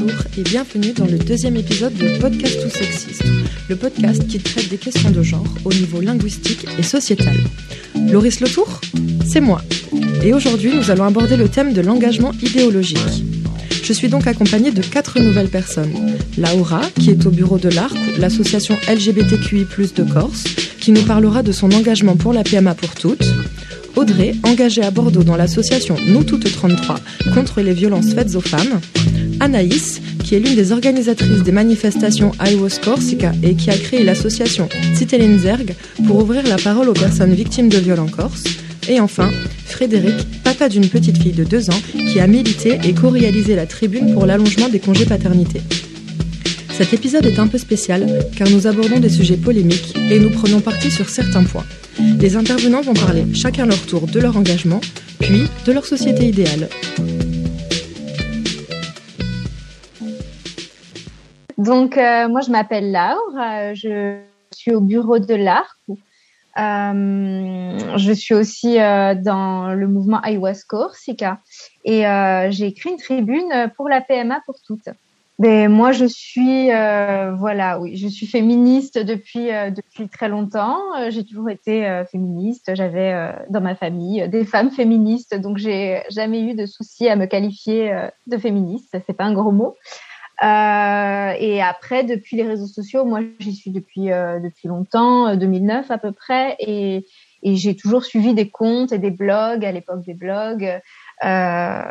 Bonjour et bienvenue dans le deuxième épisode de Podcast ou Sexiste, le podcast qui traite des questions de genre au niveau linguistique et sociétal. Loris Letour C'est moi. Et aujourd'hui, nous allons aborder le thème de l'engagement idéologique. Je suis donc accompagnée de quatre nouvelles personnes. Laura, qui est au bureau de l'ARC, l'association LGBTQI+, de Corse, qui nous parlera de son engagement pour la PMA pour toutes. Audrey, engagée à Bordeaux dans l'association Nous Toutes 33 contre les violences faites aux femmes. Anaïs, qui est l'une des organisatrices des manifestations I Was Corsica et qui a créé l'association Zerg pour ouvrir la parole aux personnes victimes de viols en Corse. Et enfin, Frédéric, papa d'une petite fille de 2 ans, qui a milité et co-réalisé la tribune pour l'allongement des congés paternité. Cet épisode est un peu spécial car nous abordons des sujets polémiques et nous prenons parti sur certains points. Les intervenants vont parler chacun leur tour de leur engagement, puis de leur société idéale. Donc, euh, moi, je m'appelle Laure, euh, je suis au bureau de l'ARC. Euh, je suis aussi dans le mouvement iWest Corsica et j'ai écrit une tribune pour la PMA pour toutes. Mais moi, je suis, euh, voilà, oui, je suis féministe depuis euh, depuis très longtemps. Euh, j'ai toujours été euh, féministe. J'avais euh, dans ma famille des femmes féministes, donc j'ai jamais eu de souci à me qualifier de féministe. C'est pas un gros mot. Et après, depuis les réseaux sociaux, moi, j'y suis depuis depuis longtemps, 2009 à peu près, et, j'ai toujours suivi des comptes et des blogs à l'époque des blogs. Euh,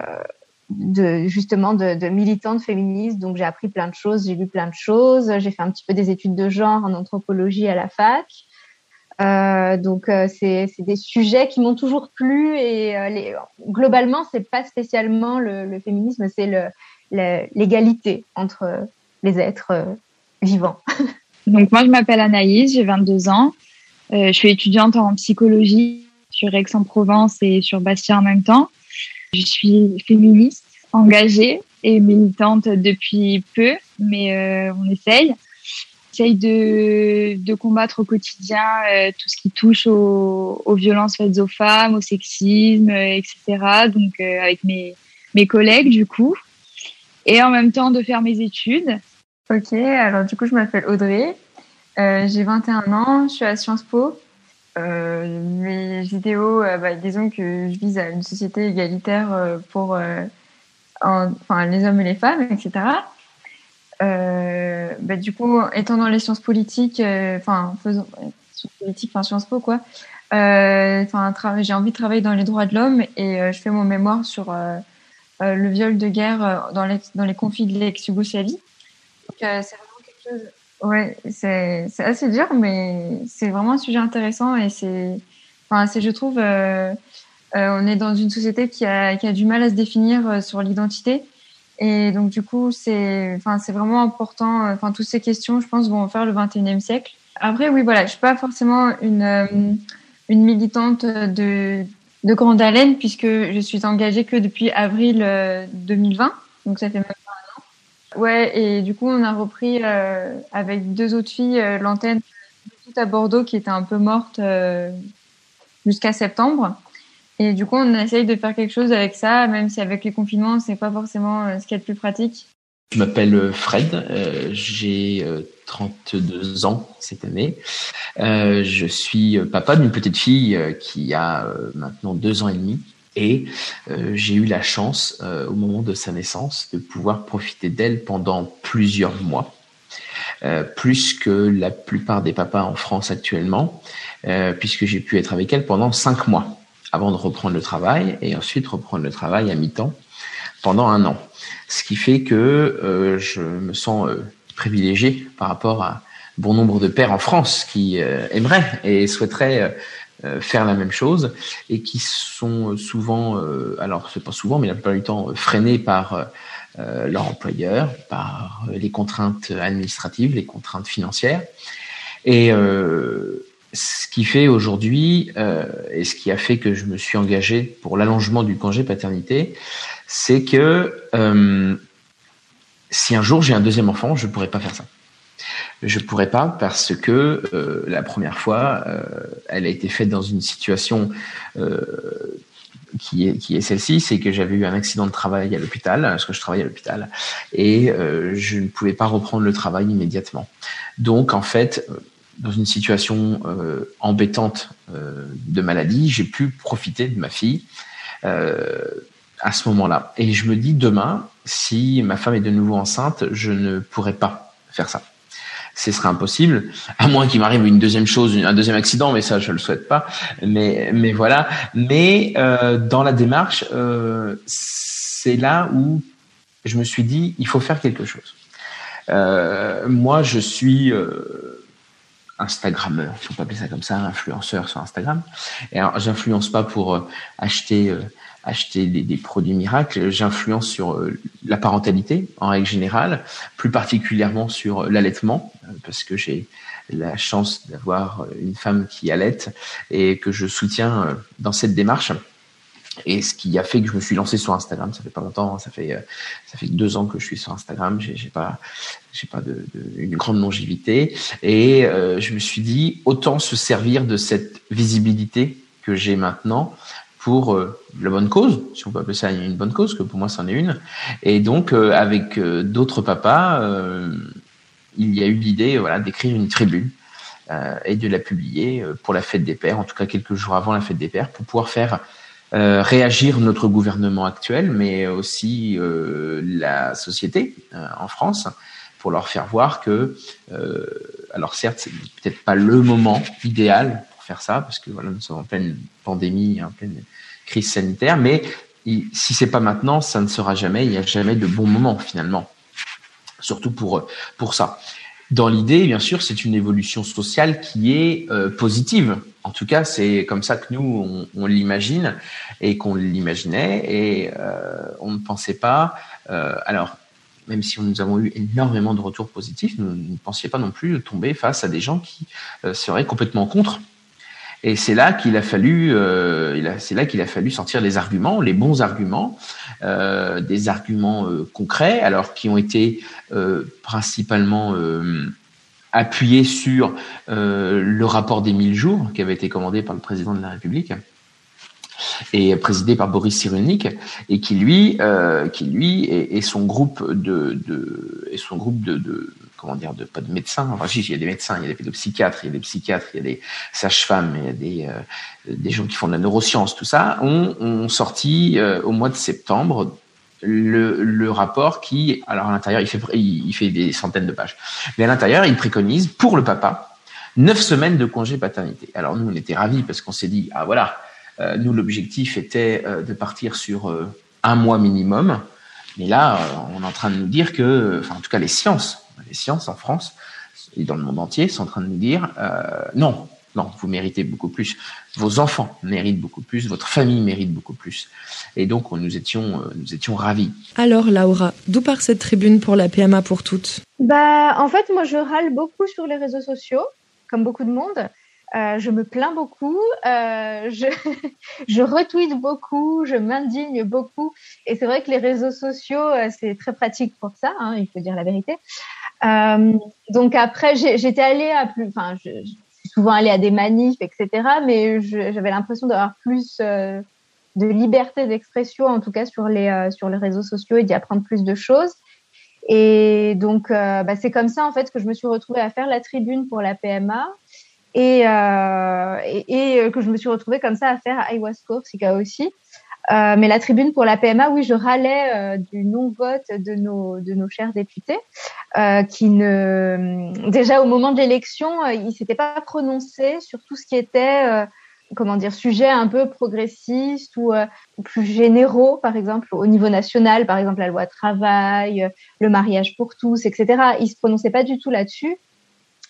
de justement de, de, militante féministe. Donc j'ai appris plein de choses, j'ai lu plein de choses. J'ai fait un petit peu des études de genre en anthropologie à la fac. Euh, donc euh, c'est des sujets qui m'ont toujours plu et euh, les, globalement c'est pas spécialement le, le féminisme, c'est l'égalité entre les êtres euh, vivants. Donc moi je m'appelle Anaïs, j'ai 22 ans, je suis étudiante en psychologie sur Aix-en-Provence et sur Bastia en même temps. Je suis féministe, engagée et militante depuis peu, mais euh, on essaye. On essaye de, de combattre au quotidien euh, tout ce qui touche aux, aux, violences faites aux femmes, au sexisme, euh, etc. Donc avec mes, mes collègues du coup. Et en même temps de faire mes études. Ok, alors du coup je m'appelle Audrey, j'ai 21 ans, je suis à Sciences Po. Euh, mes vidéos, euh, bah, disons que je vise à une société égalitaire euh, pour enfin, les hommes et les femmes, etc. Bah, du coup, étant dans les sciences politiques, enfin, faisons sciences politiques, enfin Sciences Po, quoi. J'ai envie de travailler dans les droits de l'homme et je fais mon mémoire sur le viol de guerre dans les, dans les conflits de l'ex-Yougoslavie. Donc, c'est vraiment quelque chose Ouais, c'est assez dur, mais c'est vraiment un sujet intéressant et c'est, enfin, c'est, je trouve, euh, euh, on est dans une société qui a, qui a du mal à se définir euh, sur l'identité. Et donc, du coup, c'est, enfin, c'est vraiment important. Euh, enfin, toutes ces questions, je pense, vont faire le 21e siècle. Après, oui, voilà, je suis pas forcément une, euh, une militante de, de grande haleine puisque je suis engagée que depuis avril 2020. Donc, ça fait même Ouais, et du coup, on a repris euh, avec deux autres filles euh, l'antenne tout à Bordeaux qui était un peu morte euh, jusqu'à septembre. Et du coup, on essaye de faire quelque chose avec ça, même si avec les confinements, c'est pas forcément euh, ce qui est le plus pratique. Je m'appelle Fred, j'ai 32 ans cette année. je suis papa d'une petite fille qui a maintenant deux ans et demi. Et euh, j'ai eu la chance, euh, au moment de sa naissance, de pouvoir profiter d'elle pendant plusieurs mois, euh, plus que la plupart des papas en France actuellement, euh, puisque j'ai pu être avec elle pendant cinq mois avant de reprendre le travail et ensuite reprendre le travail à mi-temps pendant un an. Ce qui fait que euh, je me sens privilégié par rapport à bon nombre de pères en France qui aimeraient et souhaiteraient euh, faire la même chose et qui sont souvent, euh, alors c'est pas souvent, mais la plupart du temps, freinés par euh, leur employeur, par les contraintes administratives, les contraintes financières. Et ce qui fait aujourd'hui, et ce qui a fait que je me suis engagé pour l'allongement du congé paternité, c'est que si un jour j'ai un deuxième enfant, je pourrais pas faire ça. Je pourrais pas parce que euh, la première fois, euh, elle a été faite dans une situation euh, qui est, celle-ci, c'est que j'avais eu un accident de travail à l'hôpital, parce que je travaillais à l'hôpital, et euh, je ne pouvais pas reprendre le travail immédiatement. Donc, en fait, dans une situation euh, embêtante euh, de maladie, j'ai pu profiter de ma fille euh, à ce moment-là. Et je me dis, demain, si ma femme est de nouveau enceinte, je ne pourrai pas faire ça ce serait impossible, à moins qu'il m'arrive une deuxième chose, un deuxième accident, mais ça je le souhaite pas. Mais mais voilà. Mais euh, dans la démarche, euh, c'est là où je me suis dit il faut faire quelque chose. Euh, moi, je suis euh, Instagrammeur, si on peut appeler ça comme ça, influenceur sur Instagram. Et alors, j'influence pas pour euh, acheter euh, acheter des, produits miracles. J'influence sur euh, la parentalité en règle générale, plus particulièrement sur euh, l'allaitement, euh, parce que j'ai la chance d'avoir une femme qui allaite et que je soutiens dans cette démarche. Et ce qui a fait que je me suis lancé sur Instagram, ça fait pas longtemps, ça fait ça fait deux ans que je suis sur Instagram. J'ai, pas j'ai pas de, une grande longévité et je me suis dit autant se servir de cette visibilité que j'ai maintenant pour euh, la bonne cause, si on peut appeler ça une bonne cause, que pour moi c'en est une. Et donc euh, avec euh, d'autres papas, il y a eu l'idée voilà d'écrire une tribune et de la publier pour la fête des pères, en tout cas quelques jours avant la fête des pères, pour pouvoir faire réagir notre gouvernement actuel, mais aussi la société en France, pour leur faire voir que, alors certes, c'est peut-être pas le moment idéal ça parce que voilà, nous sommes en pleine pandémie, en pleine crise sanitaire. Mais si c'est pas maintenant, ça ne sera jamais. Il n'y a jamais de bon moment finalement, surtout pour pour ça. Dans l'idée, bien sûr, c'est une évolution sociale qui est euh, positive. En tout cas, c'est comme ça que nous on, l'imagine et qu'on l'imaginait et euh, on ne pensait pas. Euh, alors même si nous avons eu énormément de retours positifs, nous ne pensions pas non plus tomber face à des gens qui seraient complètement contre et c'est là qu'il a fallu, euh, c'est là qu'il a fallu sortir les arguments, les bons arguments, euh, des arguments euh, concrets, alors qui ont été principalement appuyés sur le rapport des 1000 jours qui avait été commandé par le président de la République et présidé par Boris Cyrulnik et qui lui, qui lui et, son groupe de, et son groupe de comment dire, de, pas de médecins. Enfin, si, il y a des médecins, il y a des pédopsychiatres, il y a des psychiatres, il y a des sages-femmes, il y a des, euh, des gens qui font de la neuroscience, tout ça, ont, ont sorti euh, au mois de septembre le, le rapport qui, alors à l'intérieur, il fait, il fait des centaines de pages, mais à l'intérieur, il préconise pour le papa neuf semaines de congé paternité. Alors nous, on était ravis parce qu'on s'est dit, ah voilà, euh, nous l'objectif était de partir sur un mois minimum, mais là, on est en train de nous dire que, enfin en tout cas les sciences les sciences en France et dans le monde entier sont en train de nous dire euh, non, non, vous méritez beaucoup plus. Vos enfants méritent beaucoup plus, votre famille mérite beaucoup plus. Et donc, nous étions, euh, nous étions ravis. Alors, Laura, d'où part cette tribune pour la PMA pour toutes? Bah, en fait, moi, je râle beaucoup sur les réseaux sociaux, comme beaucoup de monde. Euh, je me plains beaucoup, euh, je, je retweete beaucoup, je m'indigne beaucoup. Et c'est vrai que les réseaux sociaux, euh, c'est très pratique pour ça, hein, il faut dire la vérité. Euh, donc après, j'étais allée à plus, enfin, je, suis souvent allée à des manifs, etc. Mais j'avais l'impression d'avoir plus euh, de liberté d'expression, en tout cas sur les sur les réseaux sociaux, et d'y apprendre plus de choses. Et donc, bah, c'est comme ça en fait que je me suis retrouvée à faire la tribune pour la PMA. Et, euh, et, et, que je me suis retrouvée comme ça à faire ayahuasca, Sika aussi. Euh, mais la tribune pour la PMA, oui, je râlais euh, du non-vote de nos, de nos chers députés, euh, qui ne, déjà au moment de l'élection, euh, ils s'étaient pas prononcés sur tout ce qui était, euh, comment dire, sujet un peu progressiste ou plus généraux, par exemple au niveau national, par exemple la loi travail, le mariage pour tous, etc. Ils se prononçaient pas du tout là-dessus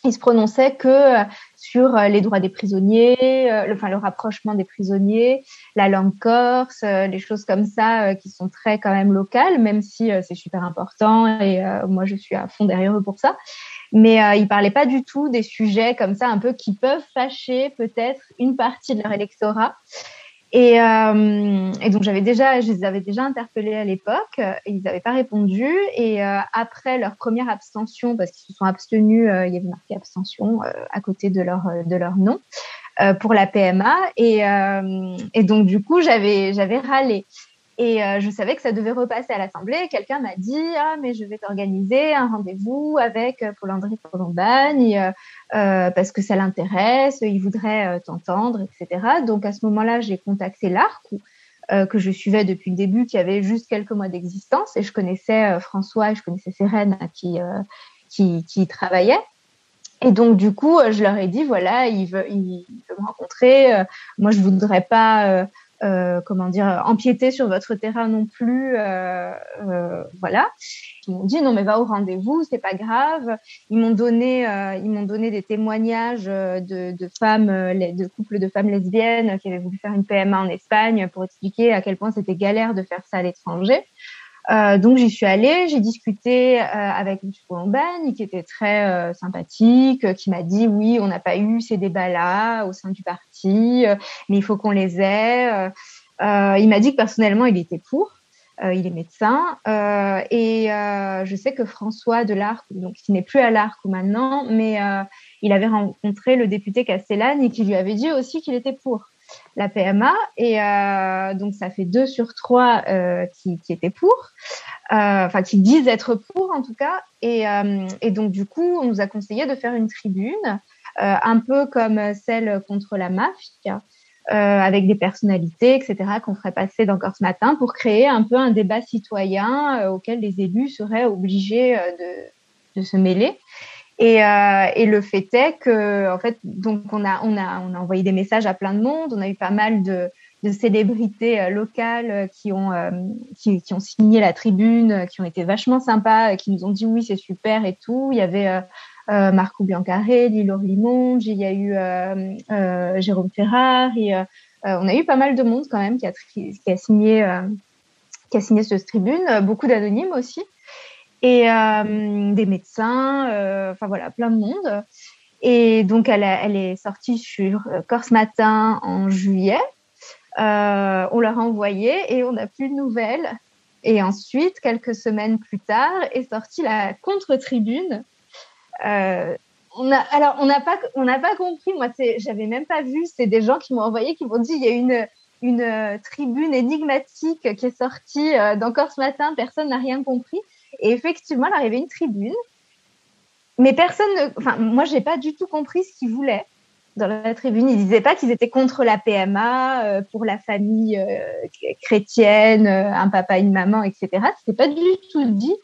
il se prononçait que euh, sur euh, les droits des prisonniers, euh, le, enfin le rapprochement des prisonniers, la langue corse, les choses comme ça qui sont très quand même locales, même si c'est super important et moi je suis à fond derrière eux pour ça. Mais euh, ils parlaient pas du tout des sujets comme ça un peu qui peuvent fâcher peut-être une partie de leur électorat. Et, euh, et, donc j'avais déjà, je les avais déjà interpellés à l'époque, ils n'avaient pas répondu. Et euh, après leur première abstention, parce qu'ils se sont abstenus, euh, il y avait marqué abstention euh, à côté de leur de leur nom. pour la PMA et, et donc du coup j'avais j'avais râlé. Et je savais que ça devait repasser à l'Assemblée. Quelqu'un m'a dit ah mais je vais t'organiser un rendez-vous avec Paul-André Colombagne euh, parce que ça l'intéresse, il voudrait t'entendre, etc. Donc à ce moment-là, j'ai contacté l'ARC euh, que je suivais depuis le début, qui avait juste quelques mois d'existence, et je connaissais euh, François et je connaissais Sérène qui, euh, qui, qui travaillaient. Et donc du coup, je leur ai dit voilà, il veut, il veut me rencontrer. moi, je voudrais pas euh, comment dire, empiéter sur votre terrain non plus. Euh, euh, voilà. Ils m'ont dit non mais va au rendez-vous, c'est pas grave. Ils m'ont donné, euh, ils m'ont donné des témoignages de, de femmes, de couples de femmes lesbiennes qui avaient voulu faire une PMA en Espagne pour expliquer à quel point c'était galère de faire ça à l'étranger. Euh, donc j'y suis allée, j'ai discuté euh, avec M. Colombagne, qui était très euh, sympathique, qui m'a dit oui, on n'a pas eu ces débats-là au sein du parti, mais il faut qu'on les ait. il m'a dit que personnellement, il était pour. il est médecin et je sais que François Delarc, donc qui n'est plus à l'Arc maintenant, mais il avait rencontré le député Castellane et qui lui avait dit aussi qu'il était pour la PMA. Et euh, donc, ça fait deux sur trois euh, qui, étaient pour, euh, enfin, qui disent être pour en tout cas. Et, donc, du coup, on nous a conseillé de faire une tribune, un peu comme celle contre la mafia. avec des personnalités, etc., qu'on ferait passer d'encore ce matin pour créer un peu un débat citoyen auquel les élus seraient obligés de se mêler. Et, euh, et, le fait est que, en fait, donc on a, on a, on a envoyé des messages à plein de monde. On a eu pas mal de, de célébrités euh, locales euh, qui ont, euh, qui, qui, ont signé la tribune, qui ont été vachement sympas, qui nous ont dit oui, c'est super et tout. Il y avait euh, Marco Biancaré, Lilo Limonge, il y a eu Jérôme Ferrari. Et, on a eu pas mal de monde quand même qui a, qui a signé, qui a signé cette tribune, beaucoup d'anonymes aussi et euh, des médecins, euh, enfin voilà, plein de monde. Et donc elle, elle est sortie sur euh, Corse Matin en juillet. Euh, on l'a renvoyée et on n'a plus de nouvelles. Et ensuite, quelques semaines plus tard, est sortie la contre-tribune. Euh, on a, alors, on n'a pas, on n'a pas compris. Moi, j'avais même pas vu. C'est des gens qui m'ont envoyé, qui m'ont dit, il y a une, une tribune énigmatique qui est sortie euh, d'encore ce matin. Personne n'a rien compris. Et effectivement, il arrivait une tribune. Mais personne ne, enfin, moi, j'ai pas du tout compris ce qu'ils voulaient dans la tribune. Ils disaient pas qu'ils étaient contre la PMA, euh, pour la famille euh, chrétienne, euh, un papa, une maman, etc. C'était pas du tout dit.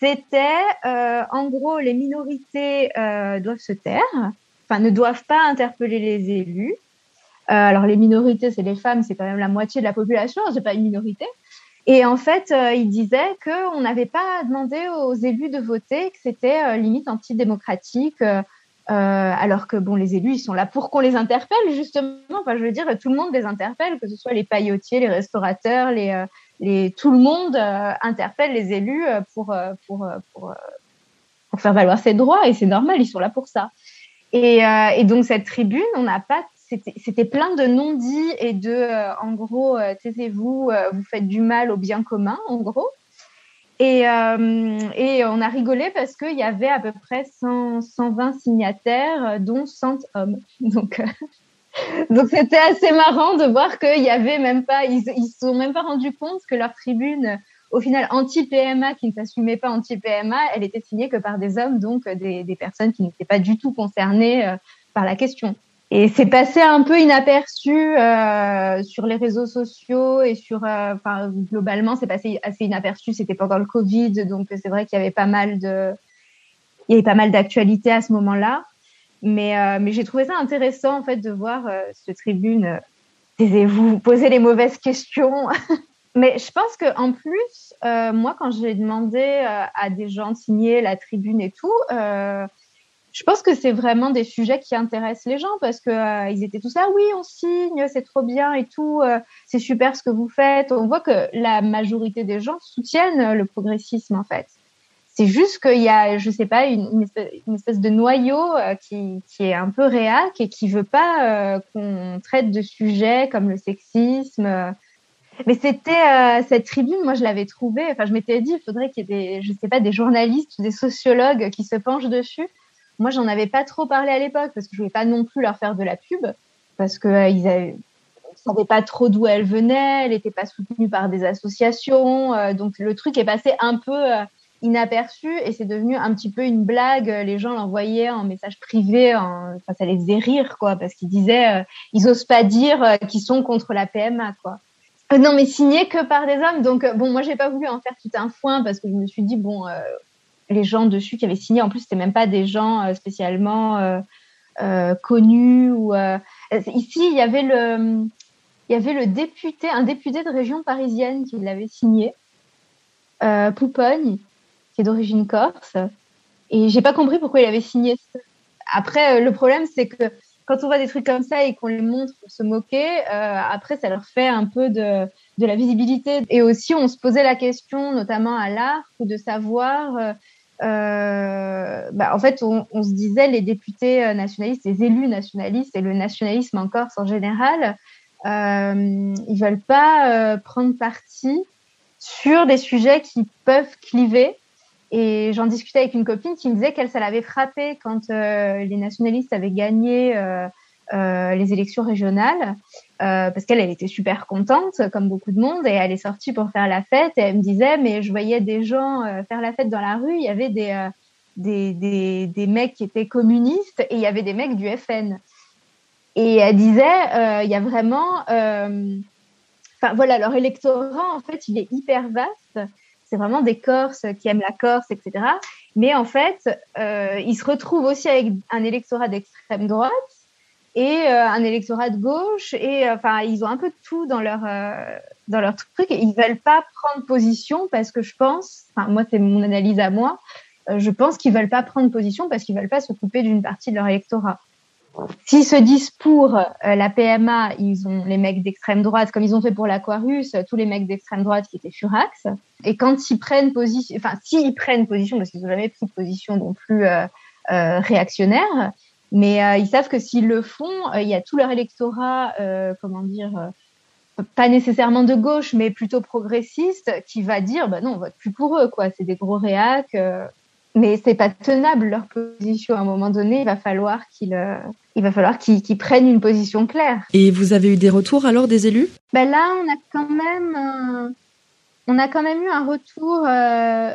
C'était, en gros, les minorités doivent se taire, enfin, ne doivent pas interpeller les élus. alors, les minorités, c'est les femmes, c'est quand même la moitié de la population, c'est pas une minorité. Et en fait, euh, il disait qu'on n'avait pas demandé aux élus de voter, que c'était euh, limite antidémocratique, euh, alors que bon, les élus, ils sont là pour qu'on les interpelle justement. Enfin, je veux dire, tout le monde les interpelle, que ce soit les paillotiers, les restaurateurs, les, les tout le monde interpelle les élus pour pour, pour pour faire valoir ses droits et c'est normal, ils sont là pour ça. Et, et donc cette tribune, on n'a pas c'était plein de non-dits et de, euh, en gros, euh, taisez-vous, euh, vous faites du mal au bien commun, en gros. Et, et on a rigolé parce qu'il y avait à peu près 120 signataires, dont 100 hommes. Donc, donc c'était assez marrant de voir qu'il y avait même pas, ils, ils se sont même pas rendus compte que leur tribune, au final anti-PMA, qui ne s'assumait pas anti-PMA, elle était signée que par des hommes, donc des, des personnes qui n'étaient pas du tout concernées par la question. Et c'est passé un peu inaperçu euh, sur les réseaux sociaux et sur, euh, enfin globalement, c'est passé assez inaperçu. C'était pendant le Covid, donc c'est vrai qu'il y avait pas mal de, il y avait pas mal d'actualités à ce moment-là. Mais, euh, mais j'ai trouvé ça intéressant en fait de voir euh, ce tribune. Taisez-vous, posez les mauvaises questions. mais je pense que en plus, euh, moi, quand j'ai demandé à des gens de signer la tribune et tout je pense que c'est vraiment des sujets qui intéressent les gens parce que euh, ils étaient tous là, oui, on signe, c'est trop bien et tout, euh, c'est super ce que vous faites. On voit que la majorité des gens soutiennent euh, le progressisme en fait. C'est juste qu'il y a, je sais pas, une, espèce, de noyau qui, qui, est un peu réac et qui veut pas qu'on traite de sujets comme le sexisme. Mais c'était cette tribune, moi je l'avais trouvée. Enfin, je m'étais dit, il faudrait qu'il y ait des, je sais pas, des journalistes ou des sociologues qui se penchent dessus moi, j'en avais pas trop parlé à l'époque parce que je voulais pas non plus leur faire de la pub. parce que ils avaient savait pas trop d'où elle venait, elle n'était pas soutenue par des associations, donc le truc est passé un peu inaperçu et c'est devenu un petit peu une blague. Les gens l'envoyaient en message privé, en... enfin, ça les faisait rire, quoi, parce qu'ils disaient, euh, ils osent pas dire euh, qu'ils sont contre la PMA, quoi. Euh, non, mais signé que par des hommes. Donc, bon, moi, j'ai pas voulu en faire tout un foin parce que je me suis dit, bon, les gens dessus qui avaient signé, en plus, c'était même pas des gens spécialement connus ou. Ici, il y avait le, il y avait le député, un député de région parisienne qui l'avait signé. Poupogne, qui est d'origine corse. Et j'ai pas compris pourquoi il avait signé. Après, euh, le problème, c'est que quand on voit des trucs comme ça et qu'on les montre pour se moquer, euh, après, ça leur fait un peu de, de la visibilité. Et aussi, on se posait la question, notamment à l'art, de savoir. Euh, euh, bah, en fait, on, on, se disait les députés nationalistes, les élus nationalistes et le nationalisme en Corse en général, euh, ils veulent pas prendre parti sur des sujets qui peuvent cliver et j'en discutais avec une copine qui me disait qu'elle, ça l'avait frappé quand euh, les nationalistes avaient gagné euh, euh, les élections régionales, parce qu'elle, elle était super contente, comme beaucoup de monde, et elle est sortie pour faire la fête. Et elle me disait, mais je voyais des gens faire la fête dans la rue. Il y avait des, des, des, des, mecs qui étaient communistes et il y avait des mecs du FN. Et elle disait, il y a vraiment, enfin voilà, leur électorat en fait, il est hyper vaste c'est vraiment des Corses qui aiment la Corse, etc. Mais en fait, euh, ils se retrouvent aussi avec un électorat d'extrême droite et euh, un électorat de gauche. Et euh, enfin ils ont un peu de tout dans leur dans leur truc. Et ils veulent pas prendre position parce que je pense enfin moi c'est mon analyse à moi je pense qu'ils veulent pas prendre position parce qu'ils veulent pas s'occuper d'une partie de leur électorat S'ils se disent pour euh, la PMA, ils ont les mecs d'extrême droite, comme ils ont fait pour l'Aquarius, tous les mecs d'extrême droite qui étaient furax. Et quand ils prennent position, enfin, s'ils prennent position, parce qu'ils n'ont jamais pris position non plus euh, euh, réactionnaire, mais euh, ils savent que s'ils le font, il y a tout leur électorat, comment dire, pas nécessairement de gauche, mais plutôt progressiste, qui va dire, bah non, on vote plus pour eux, quoi. C'est des gros réacs mais c'est pas tenable leur position. À un moment donné, il va falloir qu'ils euh, il va falloir qu'ils prennent une position claire. Et vous avez eu des retours alors des élus? Ben là, on a quand même on a quand même eu un retour euh,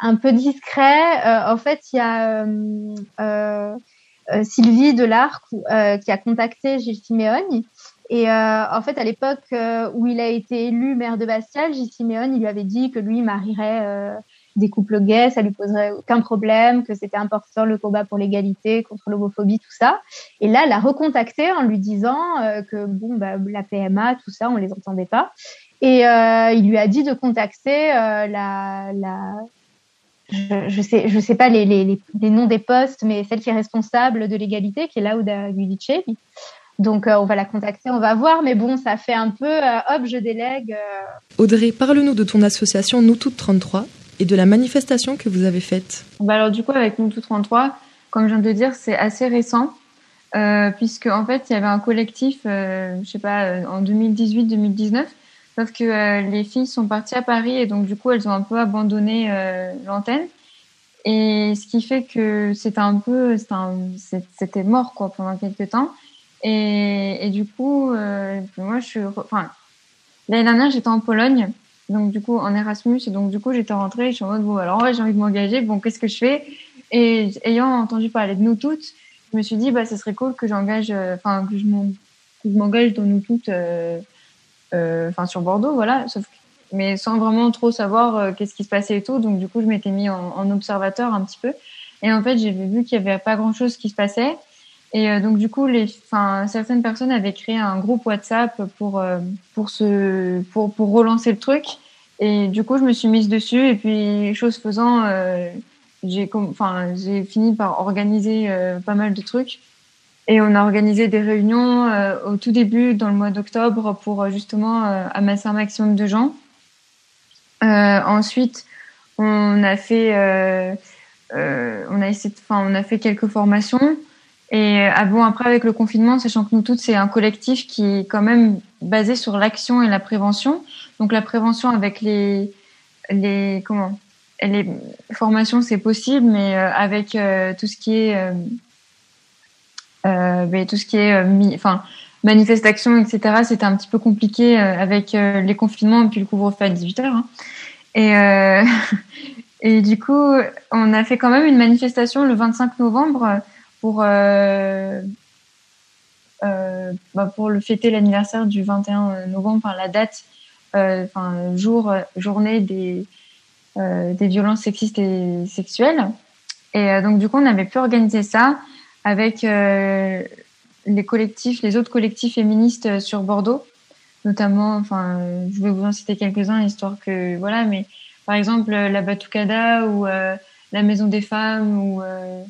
un peu discret. Euh, en fait, il y a Sylvie Delarc qui a contacté Gilles Simeone. Et en fait, à l'époque où il a été élu maire de Bastia, Gilles Simeone, il lui avait dit que lui marierait des couples gays, ça lui poserait aucun problème, que c'était important le combat pour l'égalité, contre l'homophobie, tout ça. Et là, elle a recontacté en lui disant euh, que bon, bah, la PMA, tout ça, on les entendait pas. Et euh, il lui a dit de contacter euh, la, je, je sais, je sais pas les, les, les, noms des postes, mais celle qui est responsable de l'égalité, qui est Lauda Guidicevi. Donc on va la contacter, on va voir, mais bon, ça fait un peu hop, je délègue. Audrey, parle-nous de ton association Nous Toutes 33 et de la manifestation que vous avez faite bah Alors du coup, avec Nous 33, comme je viens de dire, c'est assez récent, euh, puisque en fait, il y avait un collectif, euh, je sais pas, euh, en 2018-2019, sauf que euh, les filles sont parties à Paris et donc du coup, elles ont un peu abandonné euh, l'antenne. Et ce qui fait que c'était un peu, c'était mort quoi pendant quelques temps. Et, et du coup, moi, je suis, enfin, l'année dernière, j'étais en Pologne donc du coup en Erasmus et donc du coup j'étais rentrée je suis en mode bon alors ouais j'ai envie de m'engager bon qu'est-ce que je fais? Et ayant entendu parler de nous toutes je me suis dit bah ce serait cool que j'engage euh, enfin que je m'engage dans nous toutes euh, euh, enfin sur Bordeaux voilà. Sauf mais sans vraiment trop savoir qu'est-ce qui se passait et tout. Donc du coup je m'étais mis en, en, observateur un petit peu. Et en fait j'ai vu qu'il y avait pas grand chose qui se passait et euh, donc du coup, les, enfin, certaines personnes avaient créé un groupe WhatsApp pour euh, pour se pour pour relancer le truc. Et du coup, je me suis mise dessus. Et puis, chose faisant, euh, j'ai enfin j'ai fini par organiser pas mal de trucs. Et on a organisé des réunions au tout début, dans le mois d'octobre, pour justement amasser un maximum de gens. ensuite, on a fait on a essayé, enfin, on a fait quelques formations. Et ah bon, après, avec le confinement, sachant que nous toutes, c'est un collectif qui est quand même basé sur l'action et la prévention. Donc, la prévention avec les, les, comment, les formations, c'est possible, mais euh, avec euh, tout ce qui est, euh, ben, tout ce qui est enfin manifestation, etc. C'était un petit peu compliqué avec les confinements et puis le couvre-feu à 18 h hein. Et et du coup, on a fait quand même une manifestation le 25 novembre pour euh, bah, pour le fêter l'anniversaire du 21 novembre, enfin la date, euh, enfin jour, journée des euh, des violences sexistes et sexuelles. Et donc du coup, on avait pu organiser ça avec les collectifs, les autres collectifs féministes sur Bordeaux, notamment. Enfin, je vais vous en citer quelques-uns histoire que voilà, mais par exemple la Batucada ou la Maison des Femmes ou euh,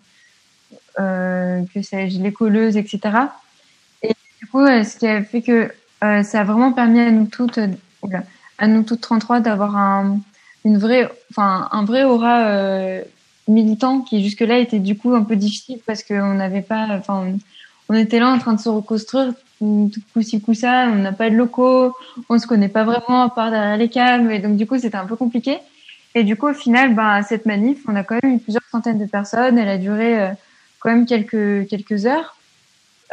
que sais-je, les colleuses, etc coup, ce qui a fait que euh, ça a vraiment permis à nous toutes, euh, à nous toutes 33 d'avoir un, une vraie, enfin, un vrai aura euh, militant qui jusque-là était du coup un peu difficile parce qu'on n'avait pas, enfin, on, était là en train de se reconstruire tout coup-ci coup-ça, on n'a pas de locaux, on se connaît pas vraiment à part derrière les câbles, et donc du coup c'était un peu compliqué. Et du coup au final, bah, cette manif, on a quand même eu plusieurs centaines de personnes, elle a duré quand même quelques quelques heures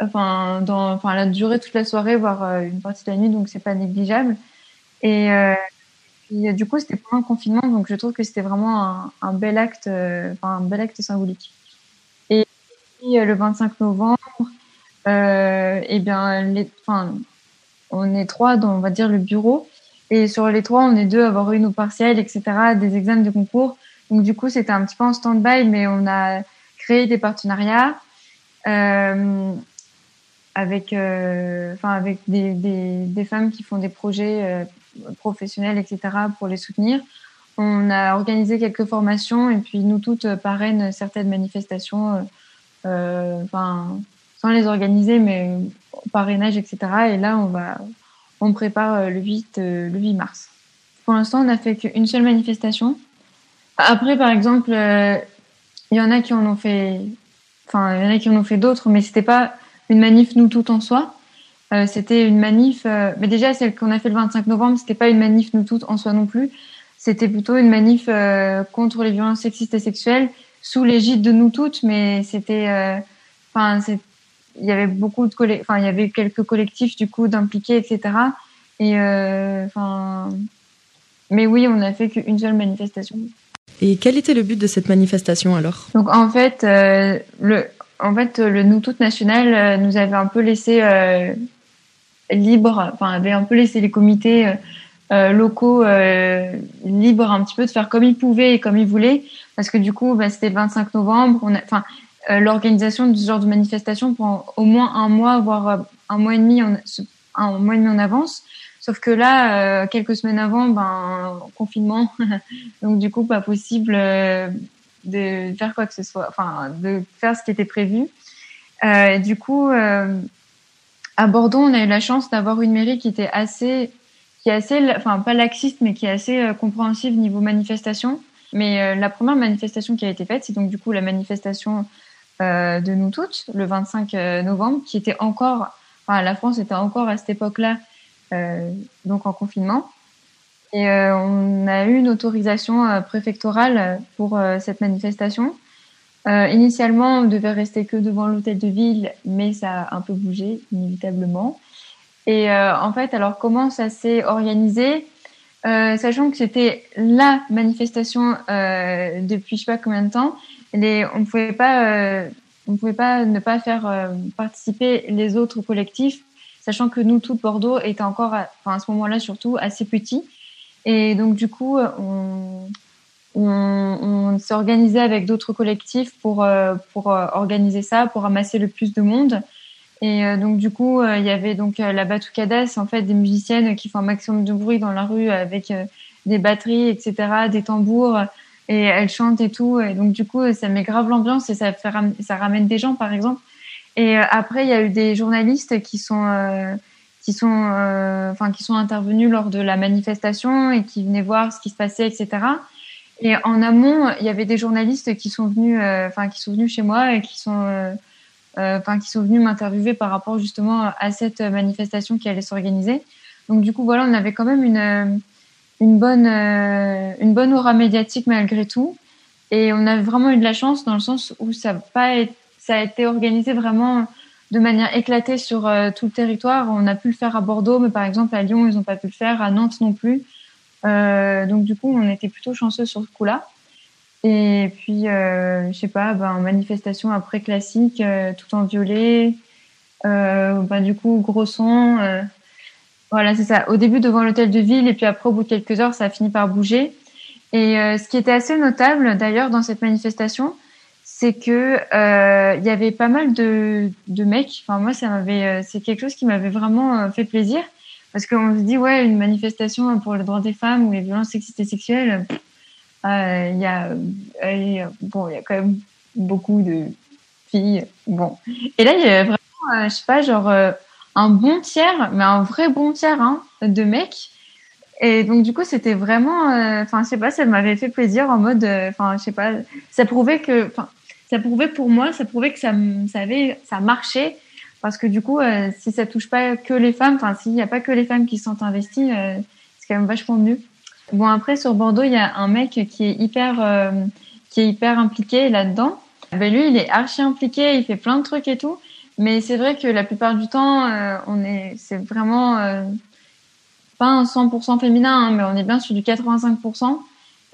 enfin, dans, enfin, elle a duré toute la soirée, voire euh, une partie de la nuit, donc c'est pas négligeable. Et, euh, et du coup, c'était pendant un confinement, donc je trouve que c'était vraiment un, un, bel acte, euh, un bel acte symbolique. Et puis, le 25 novembre, euh, et eh bien, les, enfin, on est trois dans, on va dire, le bureau. Et sur les trois, on est deux à avoir eu nos partiels, etc., des examens de concours. Donc, du coup, c'était un petit peu en stand-by, mais on a créé des partenariats. Euh, avec, euh, enfin avec des, des, femmes qui font des projets euh, professionnels, etc., pour les soutenir. On a organisé quelques formations et puis nous toutes parrainent certaines manifestations, enfin sans les organiser, mais parrainage, etc. Et là, on va, on prépare le 8, le 8 mars. Pour l'instant, on n'a fait qu'une seule manifestation. Après, par exemple, il y en a qui en ont fait, enfin, il y en a qui en ont fait d'autres, mais c'était pas une manif nous toutes en soi. Euh, c'était une manif, euh, mais déjà celle qu'on a fait le 25 novembre, c'était pas une manif nous toutes en soi non plus. C'était plutôt une manif euh, contre les violences sexistes et sexuelles sous l'égide de nous toutes, mais c'était, euh, enfin, il y avait beaucoup de enfin, il y avait quelques collectifs du coup d'impliqués, etc. Et enfin, mais oui, on a fait qu'une seule manifestation. Et quel était le but de cette manifestation alors? Donc en fait, le en fait, le Nous Toutes National euh, nous avait un peu laissé euh, libre, enfin, avait un peu laissé les comités euh, euh locaux euh, libres un petit peu de faire comme ils pouvaient et comme ils voulaient, parce que du coup, bah, c'était le 25 novembre. Enfin, l'organisation de ce genre de manifestation prend au moins un mois, voire un mois et demi, un mois et demi en avance. Sauf que là, quelques semaines avant, ben confinement, donc du coup pas possible de faire quoi que ce soit, enfin, de faire ce qui était prévu. Euh, du coup, euh, à Bordeaux, on a eu la chance d'avoir une mairie qui était assez, qui est assez, enfin, pas laxiste, mais qui est assez euh, compréhensive niveau manifestation. Mais euh, la première manifestation qui a été faite, c'est donc du coup la manifestation euh, de nous toutes, le 25 novembre, qui était encore, enfin, la France était encore à cette époque-là, donc en confinement. Et euh, on a eu une autorisation euh, préfectorale pour euh, cette manifestation. initialement, on devait rester que devant l'hôtel de ville, mais ça a un peu bougé, inévitablement. Et en fait, alors comment ça s'est organisé? Sachant que c'était la manifestation depuis je sais pas combien de temps, les, on pouvait pas, on pouvait pas ne pas faire participer les autres collectifs, sachant que nous, tout Bordeaux, était encore, enfin à ce moment-là surtout, assez petit. Et donc, du coup, on, organisé avec d'autres collectifs pour, euh, pour euh, organiser ça, pour ramasser le plus de monde. Et euh, donc, du coup, il y avait donc la Batucada, en fait des musiciennes qui font un maximum de bruit dans la rue avec des batteries, etc., des tambours, et elles chantent et tout. Et donc, du coup, ça met grave l'ambiance et ça, fait ça ramène des gens, par exemple. Et après, il y a eu des journalistes qui sont qui sont, euh, enfin, qui sont intervenus lors de la manifestation et qui venaient voir ce qui se passait, etc. Et en amont, il y avait des journalistes qui sont venus, euh, enfin, qui sont venus chez moi et qui sont, euh, enfin, qui sont venus m'interviewer par rapport justement à cette manifestation qui allait s'organiser. Donc du coup, voilà, on avait quand même une, une bonne, une bonne aura médiatique malgré tout. Et on a vraiment eu de la chance dans le sens où ça a pas, ça a été organisé vraiment de manière éclatée sur tout le territoire. On a pu le faire à Bordeaux, mais par exemple à Lyon, ils n'ont pas pu le faire, à Nantes non plus. donc du coup, on était plutôt chanceux sur ce coup-là. Et puis, je sais pas, ben, manifestation après classique, tout en violet. ben, du coup, gros son. voilà, c'est ça. Au début devant l'hôtel de ville, et puis après, au bout de quelques heures, ça a fini par bouger. Et euh, ce qui était assez notable d'ailleurs dans cette manifestation, c'est que euh, il y avait pas mal de, de mecs. Enfin moi, ça m'avait, euh, c'est quelque chose qui m'avait vraiment euh, fait plaisir parce qu'on se dit ouais, une manifestation pour les droits des femmes ou les violences sexistes et sexuelles, il y a, bon, y a quand même beaucoup de filles. Bon, et là il y avait vraiment, je sais pas, genre un bon tiers, mais un vrai bon tiers hein, de mecs et donc du coup, c'était vraiment, euh, enfin, je sais pas, ça m'avait fait plaisir en mode, euh, enfin, je sais pas, ça prouvait que, ça prouvait pour moi, ça prouvait que ça, ça avait, ça marchait, parce que du coup, euh, si ça touche pas que les femmes, enfin, s'il n'y a pas que les femmes qui sont investies, c'est quand même vachement mieux. Bon après sur Bordeaux, il y a un mec qui est hyper, qui est hyper impliqué là-dedans. Ben lui, il est archi impliqué, il fait plein de trucs et tout. Mais c'est vrai que la plupart du temps, on est, c'est vraiment pas un 100% féminin, hein, mais on est bien sur du 85%.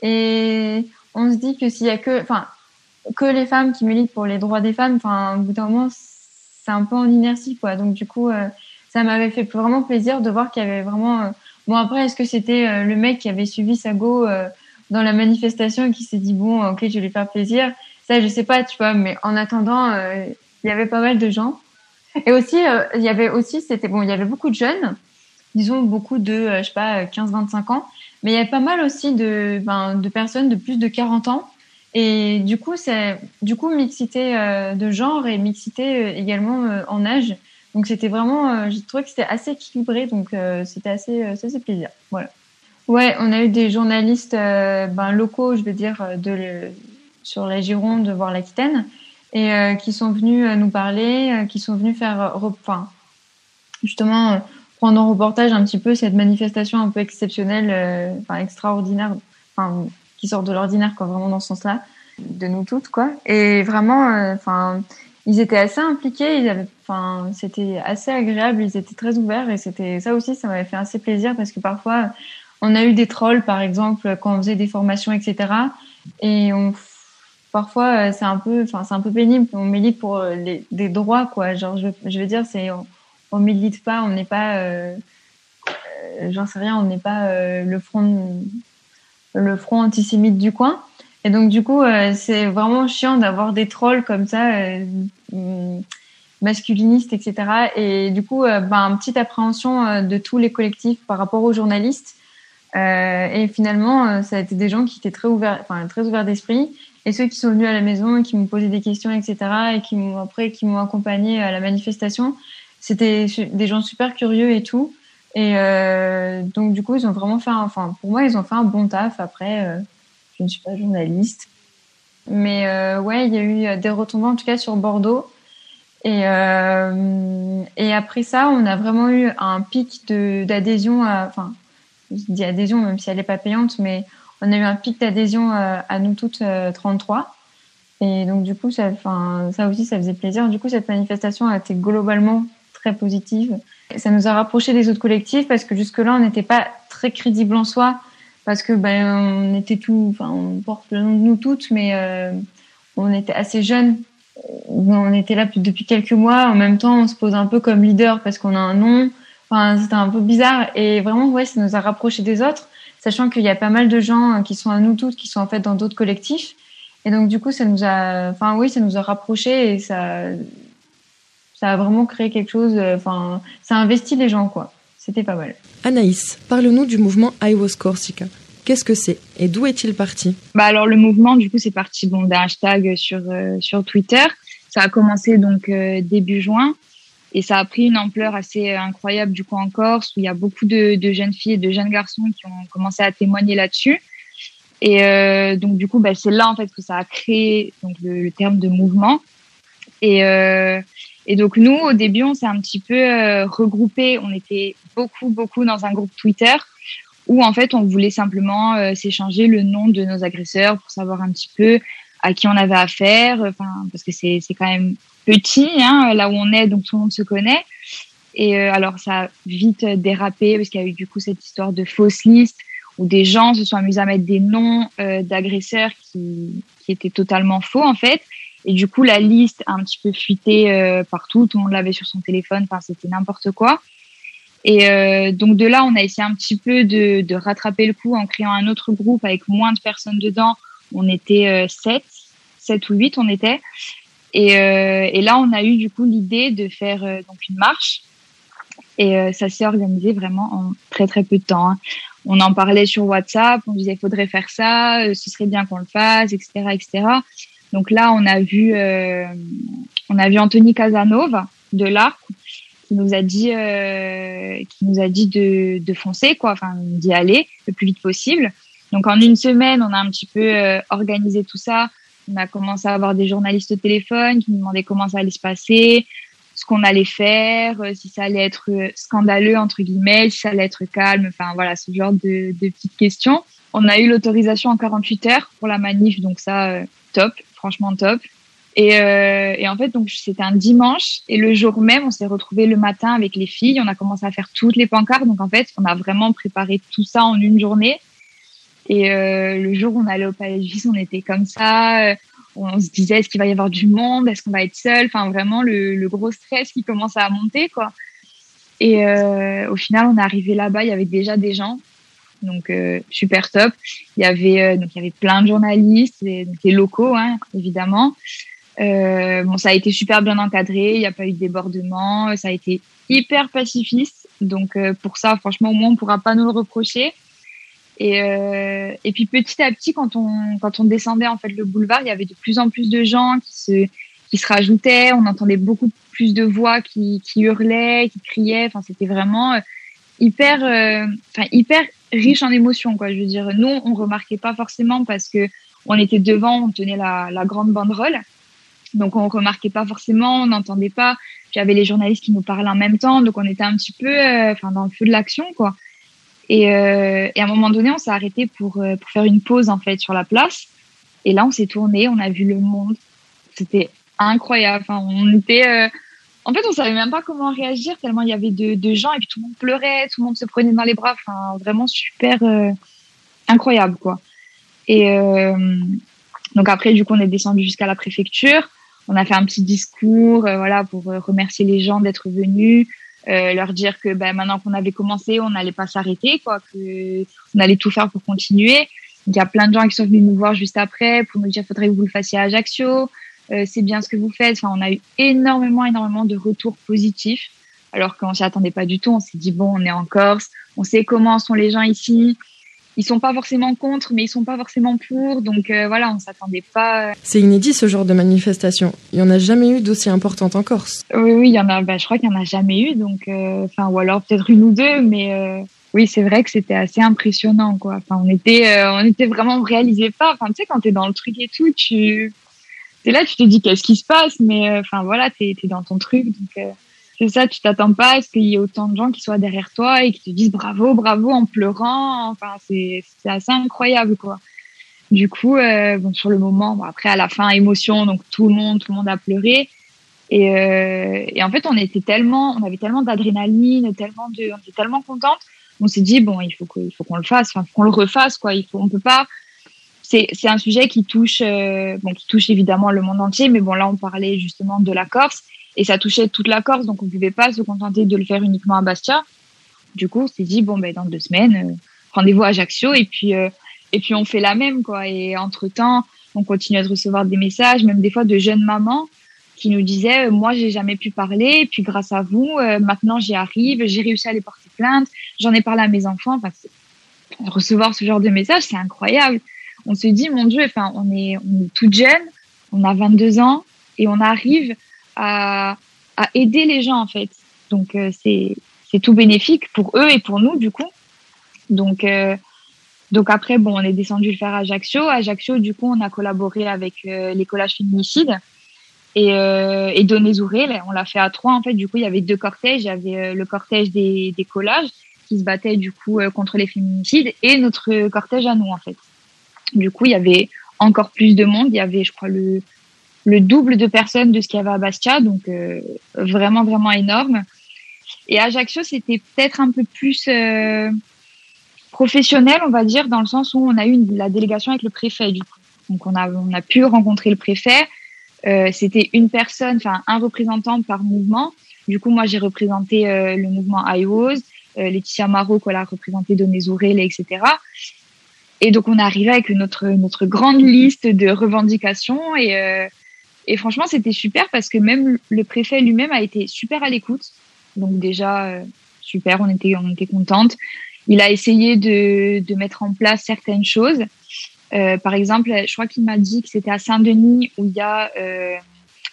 Et on se dit que s'il y a que, enfin, que les femmes qui militent pour les droits des femmes, enfin, au bout d'un moment, c'est un peu en inertie, quoi. Donc, du coup, euh, ça m'avait fait vraiment plaisir de voir qu'il y avait vraiment. Euh, bon, après, est-ce que c'était euh, le mec qui avait suivi sa go dans la manifestation et qui s'est dit bon, ok, je vais lui faire plaisir? Ça, je sais pas, tu vois. Mais en attendant, il y avait pas mal de gens. Et aussi, il y avait aussi, c'était bon, il y avait beaucoup de jeunes disons, beaucoup de, euh, je sais pas, 15-25 ans. Mais il y a pas mal aussi de, ben, de personnes de plus de 40 ans. Et du coup, c'est, du coup, mixité euh, de genre et mixité euh, également en âge. Donc, c'était vraiment, j'ai trouvé que c'était assez équilibré. Donc, c'était assez, assez plaisir. Voilà. Ouais, on a eu des journalistes ben, locaux, je veux dire, de, sur la Gironde, voire l'Aquitaine, et qui sont venus nous parler, qui sont venus faire, enfin, justement, prendre en reportage un petit peu cette manifestation un peu exceptionnelle, euh, enfin extraordinaire, enfin qui sort de l'ordinaire quoi, vraiment dans ce sens-là, de nous toutes quoi. Et vraiment, euh, enfin, ils étaient assez impliqués, enfin, c'était assez agréable, ils étaient très ouverts et c'était ça aussi, ça m'avait fait assez plaisir parce que parfois on a eu des trolls par exemple quand on faisait des formations etc. Et on parfois euh, c'est un peu enfin c'est un peu pénible on milite pour les, des droits quoi genre je, je veux dire c'est on milite pas, on n'est pas, euh, euh, j'en sais rien, on n'est pas euh, le front, le front antisémite du coin. Et donc du coup, c'est vraiment chiant d'avoir des trolls comme ça, masculinistes, etc. Et du coup, ben, une petite appréhension de tous les collectifs par rapport aux journalistes. et finalement, ça a été des gens qui étaient très ouverts, enfin très ouverts d'esprit, et ceux qui sont venus à la maison, qui m'ont posé des questions, etc. Et qui m'ont après, qui m'ont accompagné à la manifestation c'était des gens super curieux et tout. Et euh, donc, du coup, ils ont vraiment fait un, enfin, pour moi, ils ont fait un bon taf. Après, euh, je ne suis pas journaliste. Mais euh, ouais, il y a eu des retombées, en tout cas, sur Bordeaux. Et, euh, et après ça, on a vraiment eu un pic d'adhésion, enfin, je dis adhésion, même si elle n'est pas payante, mais on a eu un pic d'adhésion à, nous toutes 33. Et donc, du coup, ça, ça aussi, ça faisait plaisir. Du coup, cette manifestation a été globalement très positive. Ça nous a rapprochés des autres collectifs parce que jusque-là, on n'était pas très crédible en soi parce que ben on était tout, enfin on porte le nom de nous toutes, mais euh, on était assez jeunes. On était là depuis quelques mois. En même temps, on se pose un peu comme leader parce qu'on a un nom. Enfin, c'était un peu bizarre et vraiment ouais, ça nous a rapprochés des autres, sachant qu'il y a pas mal de gens qui sont à nous toutes, qui sont en fait dans d'autres collectifs. Et donc du coup, ça nous a, enfin oui, ça nous a rapprochés et ça, ça a vraiment créé quelque chose. Euh, enfin, ça a investi les gens, quoi. C'était pas mal. Anaïs, parle-nous du mouvement I Was Corsica. Qu'est-ce que c'est et d'où est-il parti? Bah alors le mouvement, du coup, c'est parti bon d'un hashtag sur euh, sur Twitter. Ça a commencé donc euh, début juin et ça a pris une ampleur assez incroyable du coup en Corse où il y a beaucoup de, de jeunes filles et de jeunes garçons qui ont commencé à témoigner là-dessus. Et donc du coup, bah, c'est là en fait que ça a créé donc le, le terme de mouvement. Et et donc nous, au début, on s'est un petit peu euh, regroupé. On était beaucoup, beaucoup dans un groupe Twitter où en fait, on voulait simplement euh, s'échanger le nom de nos agresseurs pour savoir un petit peu à qui on avait affaire, enfin parce que c'est c'est quand même petit hein, là où on est, donc tout le monde se connaît. Et alors ça a vite dérapé parce qu'il y a eu du coup cette histoire de fausses listes où des gens se sont amusés à mettre des noms d'agresseurs qui qui étaient totalement faux en fait. Et du coup, la liste a un petit peu fuité euh, partout. Tout le monde l'avait sur son téléphone. Enfin, c'était n'importe quoi. Et euh, donc de là, on a essayé un petit peu de, de, rattraper le coup en créant un autre groupe avec moins de personnes dedans. On était euh, sept, sept ou huit, on était. Et, euh, et, là, on a eu du coup l'idée de faire donc une marche. Et ça s'est organisé vraiment en très très peu de temps. Hein. On en parlait sur WhatsApp. On disait, faudrait faire ça. ce serait bien qu'on le fasse, etc., etc. Donc là, on a vu, euh, on a vu Anthony Casanova de l'Arc qui nous a dit, euh, qui nous a dit de, foncer, quoi, enfin d'y aller le plus vite possible. Donc en une semaine, on a un petit peu euh, organisé tout ça. On a commencé à avoir des journalistes au téléphone qui nous demandaient comment ça allait se passer, ce qu'on allait faire, si ça allait être scandaleux entre guillemets, si ça allait être calme, enfin voilà, ce genre de petites questions. On a eu l'autorisation en 48 heures pour la manif, donc ça, top franchement top. Et, euh, et, en fait, donc c'était un dimanche et le jour même, on s'est retrouvé le matin avec les filles. On a commencé à faire toutes les pancartes. Donc en fait, on a vraiment préparé tout ça en une journée. Et euh, le jour où on allait au Palais de Justice, on était comme ça. Euh, on se disait est-ce qu'il va y avoir du monde? Est-ce qu'on va être seul? Enfin vraiment le, gros stress qui commence à monter quoi. Et au final, on est arrivé là-bas, il y avait déjà des gens donc euh, super top. Il y avait euh, donc il y avait plein de journalistes, et, les locaux hein, évidemment. Euh, bon, ça a été super bien encadré, il n'y a pas eu de débordement, ça a été hyper pacifiste. Donc pour ça, franchement, au moins on pourra pas nous le reprocher. Et, et puis petit à petit, quand on quand on descendait en fait le boulevard, il y avait de plus en plus de gens qui se qui se rajoutaient. On entendait beaucoup plus de voix qui, qui hurlaient, qui criaient. Enfin, c'était vraiment hyper, enfin hyper riche en émotions, quoi. Je veux dire, nous, on remarquait pas forcément parce que on était devant, on tenait la, grande banderole. Donc, on remarquait pas forcément, on n'entendait pas. Puis, les journalistes qui nous parlaient en même temps. Donc, on était un petit peu, euh, enfin, dans le feu de l'action, quoi. Et, euh, et, à un moment donné, on s'est arrêté pour, euh, pour faire une pause, en fait, sur la place. Et là, on s'est tourné, on a vu le monde. C'était incroyable. Enfin, on était, euh, en fait, on savait même pas comment réagir tellement il y avait de, de, gens et puis tout le monde pleurait, tout le monde se prenait dans les bras. Enfin, vraiment super euh, incroyable, quoi. Et euh, donc après, du coup, on est descendu jusqu'à la préfecture. On a fait un petit discours, euh, voilà, pour euh, remercier les gens d'être venus, euh, leur dire que ben, maintenant qu'on avait commencé, on n'allait pas s'arrêter, quoi, que on allait tout faire pour continuer. Il y a plein de gens qui sont venus nous voir juste après pour nous dire faudrait que vous le fassiez à Ajaccio. Euh, c'est bien ce que vous faites. Enfin, on a eu énormément, énormément de retours positifs, alors qu'on s'y attendait pas du tout. On s'est dit bon, on est en Corse, on sait comment sont les gens ici. Ils sont pas forcément contre, mais ils sont pas forcément pour. Donc euh, voilà, on s'attendait pas. C'est inédit ce genre de manifestation. Il y en a jamais eu d'aussi importante en Corse. Oui, oui, il y en a. Bah, je crois qu'il y en a jamais eu. Donc, euh, enfin, ou alors peut-être une ou deux, mais oui, c'est vrai que c'était assez impressionnant, quoi. Enfin, on était, on était vraiment, on réalisait pas. Enfin, tu sais, quand t'es dans le truc et tout, tu, et là, tu te dis qu'est-ce qui se passe, mais euh, enfin voilà, t'es es dans ton truc, donc euh, c'est ça, tu t'attends pas à ce qu'il y ait autant de gens qui soient derrière toi et qui te disent bravo, bravo en pleurant. Enfin, c'est assez incroyable quoi. Du coup, euh, bon sur le moment, bon, après à la fin émotion, donc tout le monde, tout le monde a pleuré. Et, euh, et en fait, on était tellement, on avait tellement d'adrénaline, tellement de, on était tellement contente. On s'est dit bon, il faut qu'on le fasse, enfin qu'on le refasse quoi. Il faut, on peut pas c'est un sujet qui touche, euh, qui touche évidemment le monde entier, mais bon, là, on parlait justement de la Corse et ça touchait toute la Corse, donc on pouvait pas se contenter de le faire uniquement à Bastia. Du coup, on s'est dit bon, ben dans deux semaines, euh, rendez-vous à Ajaccio et puis euh, et puis on fait la même quoi. Et entre temps, on continue à recevoir des messages, même des fois de jeunes mamans qui nous disaient moi j'ai jamais pu parler, et puis grâce à vous, maintenant j'y arrive, j'ai réussi à les porter plainte, j'en ai parlé à mes enfants. Recevoir ce genre de messages, c'est incroyable on se dit, mon Dieu, enfin, on est, on est toute jeune, on a 22 ans et on arrive à, à aider les gens, en fait. Donc, euh, c'est, tout bénéfique pour eux et pour nous, du coup. Donc, euh, donc après, bon, on est descendu le faire à Ajaccio. À Ajaccio, du coup, on a collaboré avec euh, les collages féminicides et, euh, et Zouré. On l'a fait à trois, en fait. Du coup, il y avait deux cortèges. Il y avait le cortège des, des collages qui se battait, du coup, contre les féminicides et notre cortège à nous, en fait. Du coup, il y avait encore plus de monde. Il y avait, je crois, le, le double de personnes de ce qu'il y avait à Bastia, donc vraiment, vraiment énorme. Et Ajaccio, c'était peut-être un peu plus professionnel, on va dire, dans le sens où on a eu la délégation avec le préfet, du coup. Donc, on a, on a pu rencontrer le préfet. Euh, c'était une personne, enfin, un représentant par mouvement. Du coup, moi, j'ai représenté euh, le mouvement IWOS, euh, Laetitia Marot, qu'on a représenté Donézoré, etc. Et donc, on est arrivé avec notre, notre grande liste de revendications. Et, euh, et franchement, c'était super parce que même le préfet lui-même a été super à l'écoute. Donc, déjà, euh, super, on était, on était contente. Il a essayé de, de mettre en place certaines choses. Euh, par exemple, je crois qu'il m'a dit que c'était à Saint-Denis où il y a euh,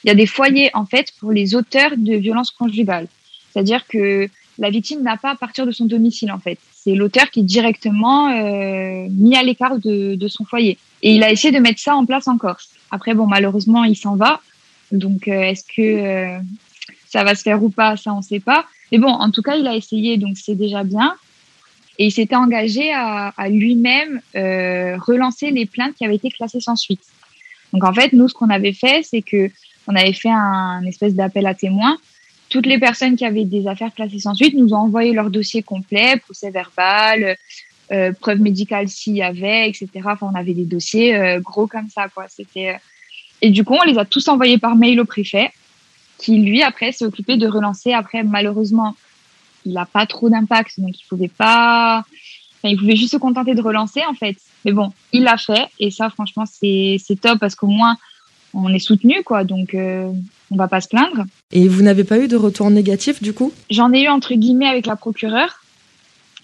il y a des foyers en fait pour les auteurs de violences conjugales. C'est-à-dire que la victime n'a pas à partir de son domicile en fait. C'est l'auteur qui est directement euh, mis à l'écart de, son foyer. Et il a essayé de mettre ça en place en Corse. Après, bon, malheureusement, il s'en va. Donc, euh, est-ce que euh, ça va se faire ou pas Ça, on ne sait pas. Mais bon, en tout cas, il a essayé, donc c'est déjà bien. Et il s'était engagé à, lui-même relancer les plaintes qui avaient été classées sans suite. Donc en fait, nous, ce qu'on avait fait, c'est que on avait fait un, espèce d'appel à témoins. Toutes les personnes qui avaient des affaires classées sans suite nous ont envoyé leur dossier complet, procès verbal, euh, preuves médicales s'il y avait, etc. Enfin, on avait des dossiers euh, gros comme ça, quoi. C'était euh, et du coup, on les a tous envoyés par mail au préfet, qui lui après s'est occupé de relancer. Après, malheureusement, il a pas trop d'impact, donc il pouvait pas, enfin, il pouvait juste se contenter de relancer en fait. Mais bon, il l'a fait et ça, franchement, c'est c'est top parce qu'au moins on est soutenu quoi, donc euh, on va pas se plaindre. Et vous n'avez pas eu de retour négatif du coup? J'en ai eu entre guillemets avec la procureure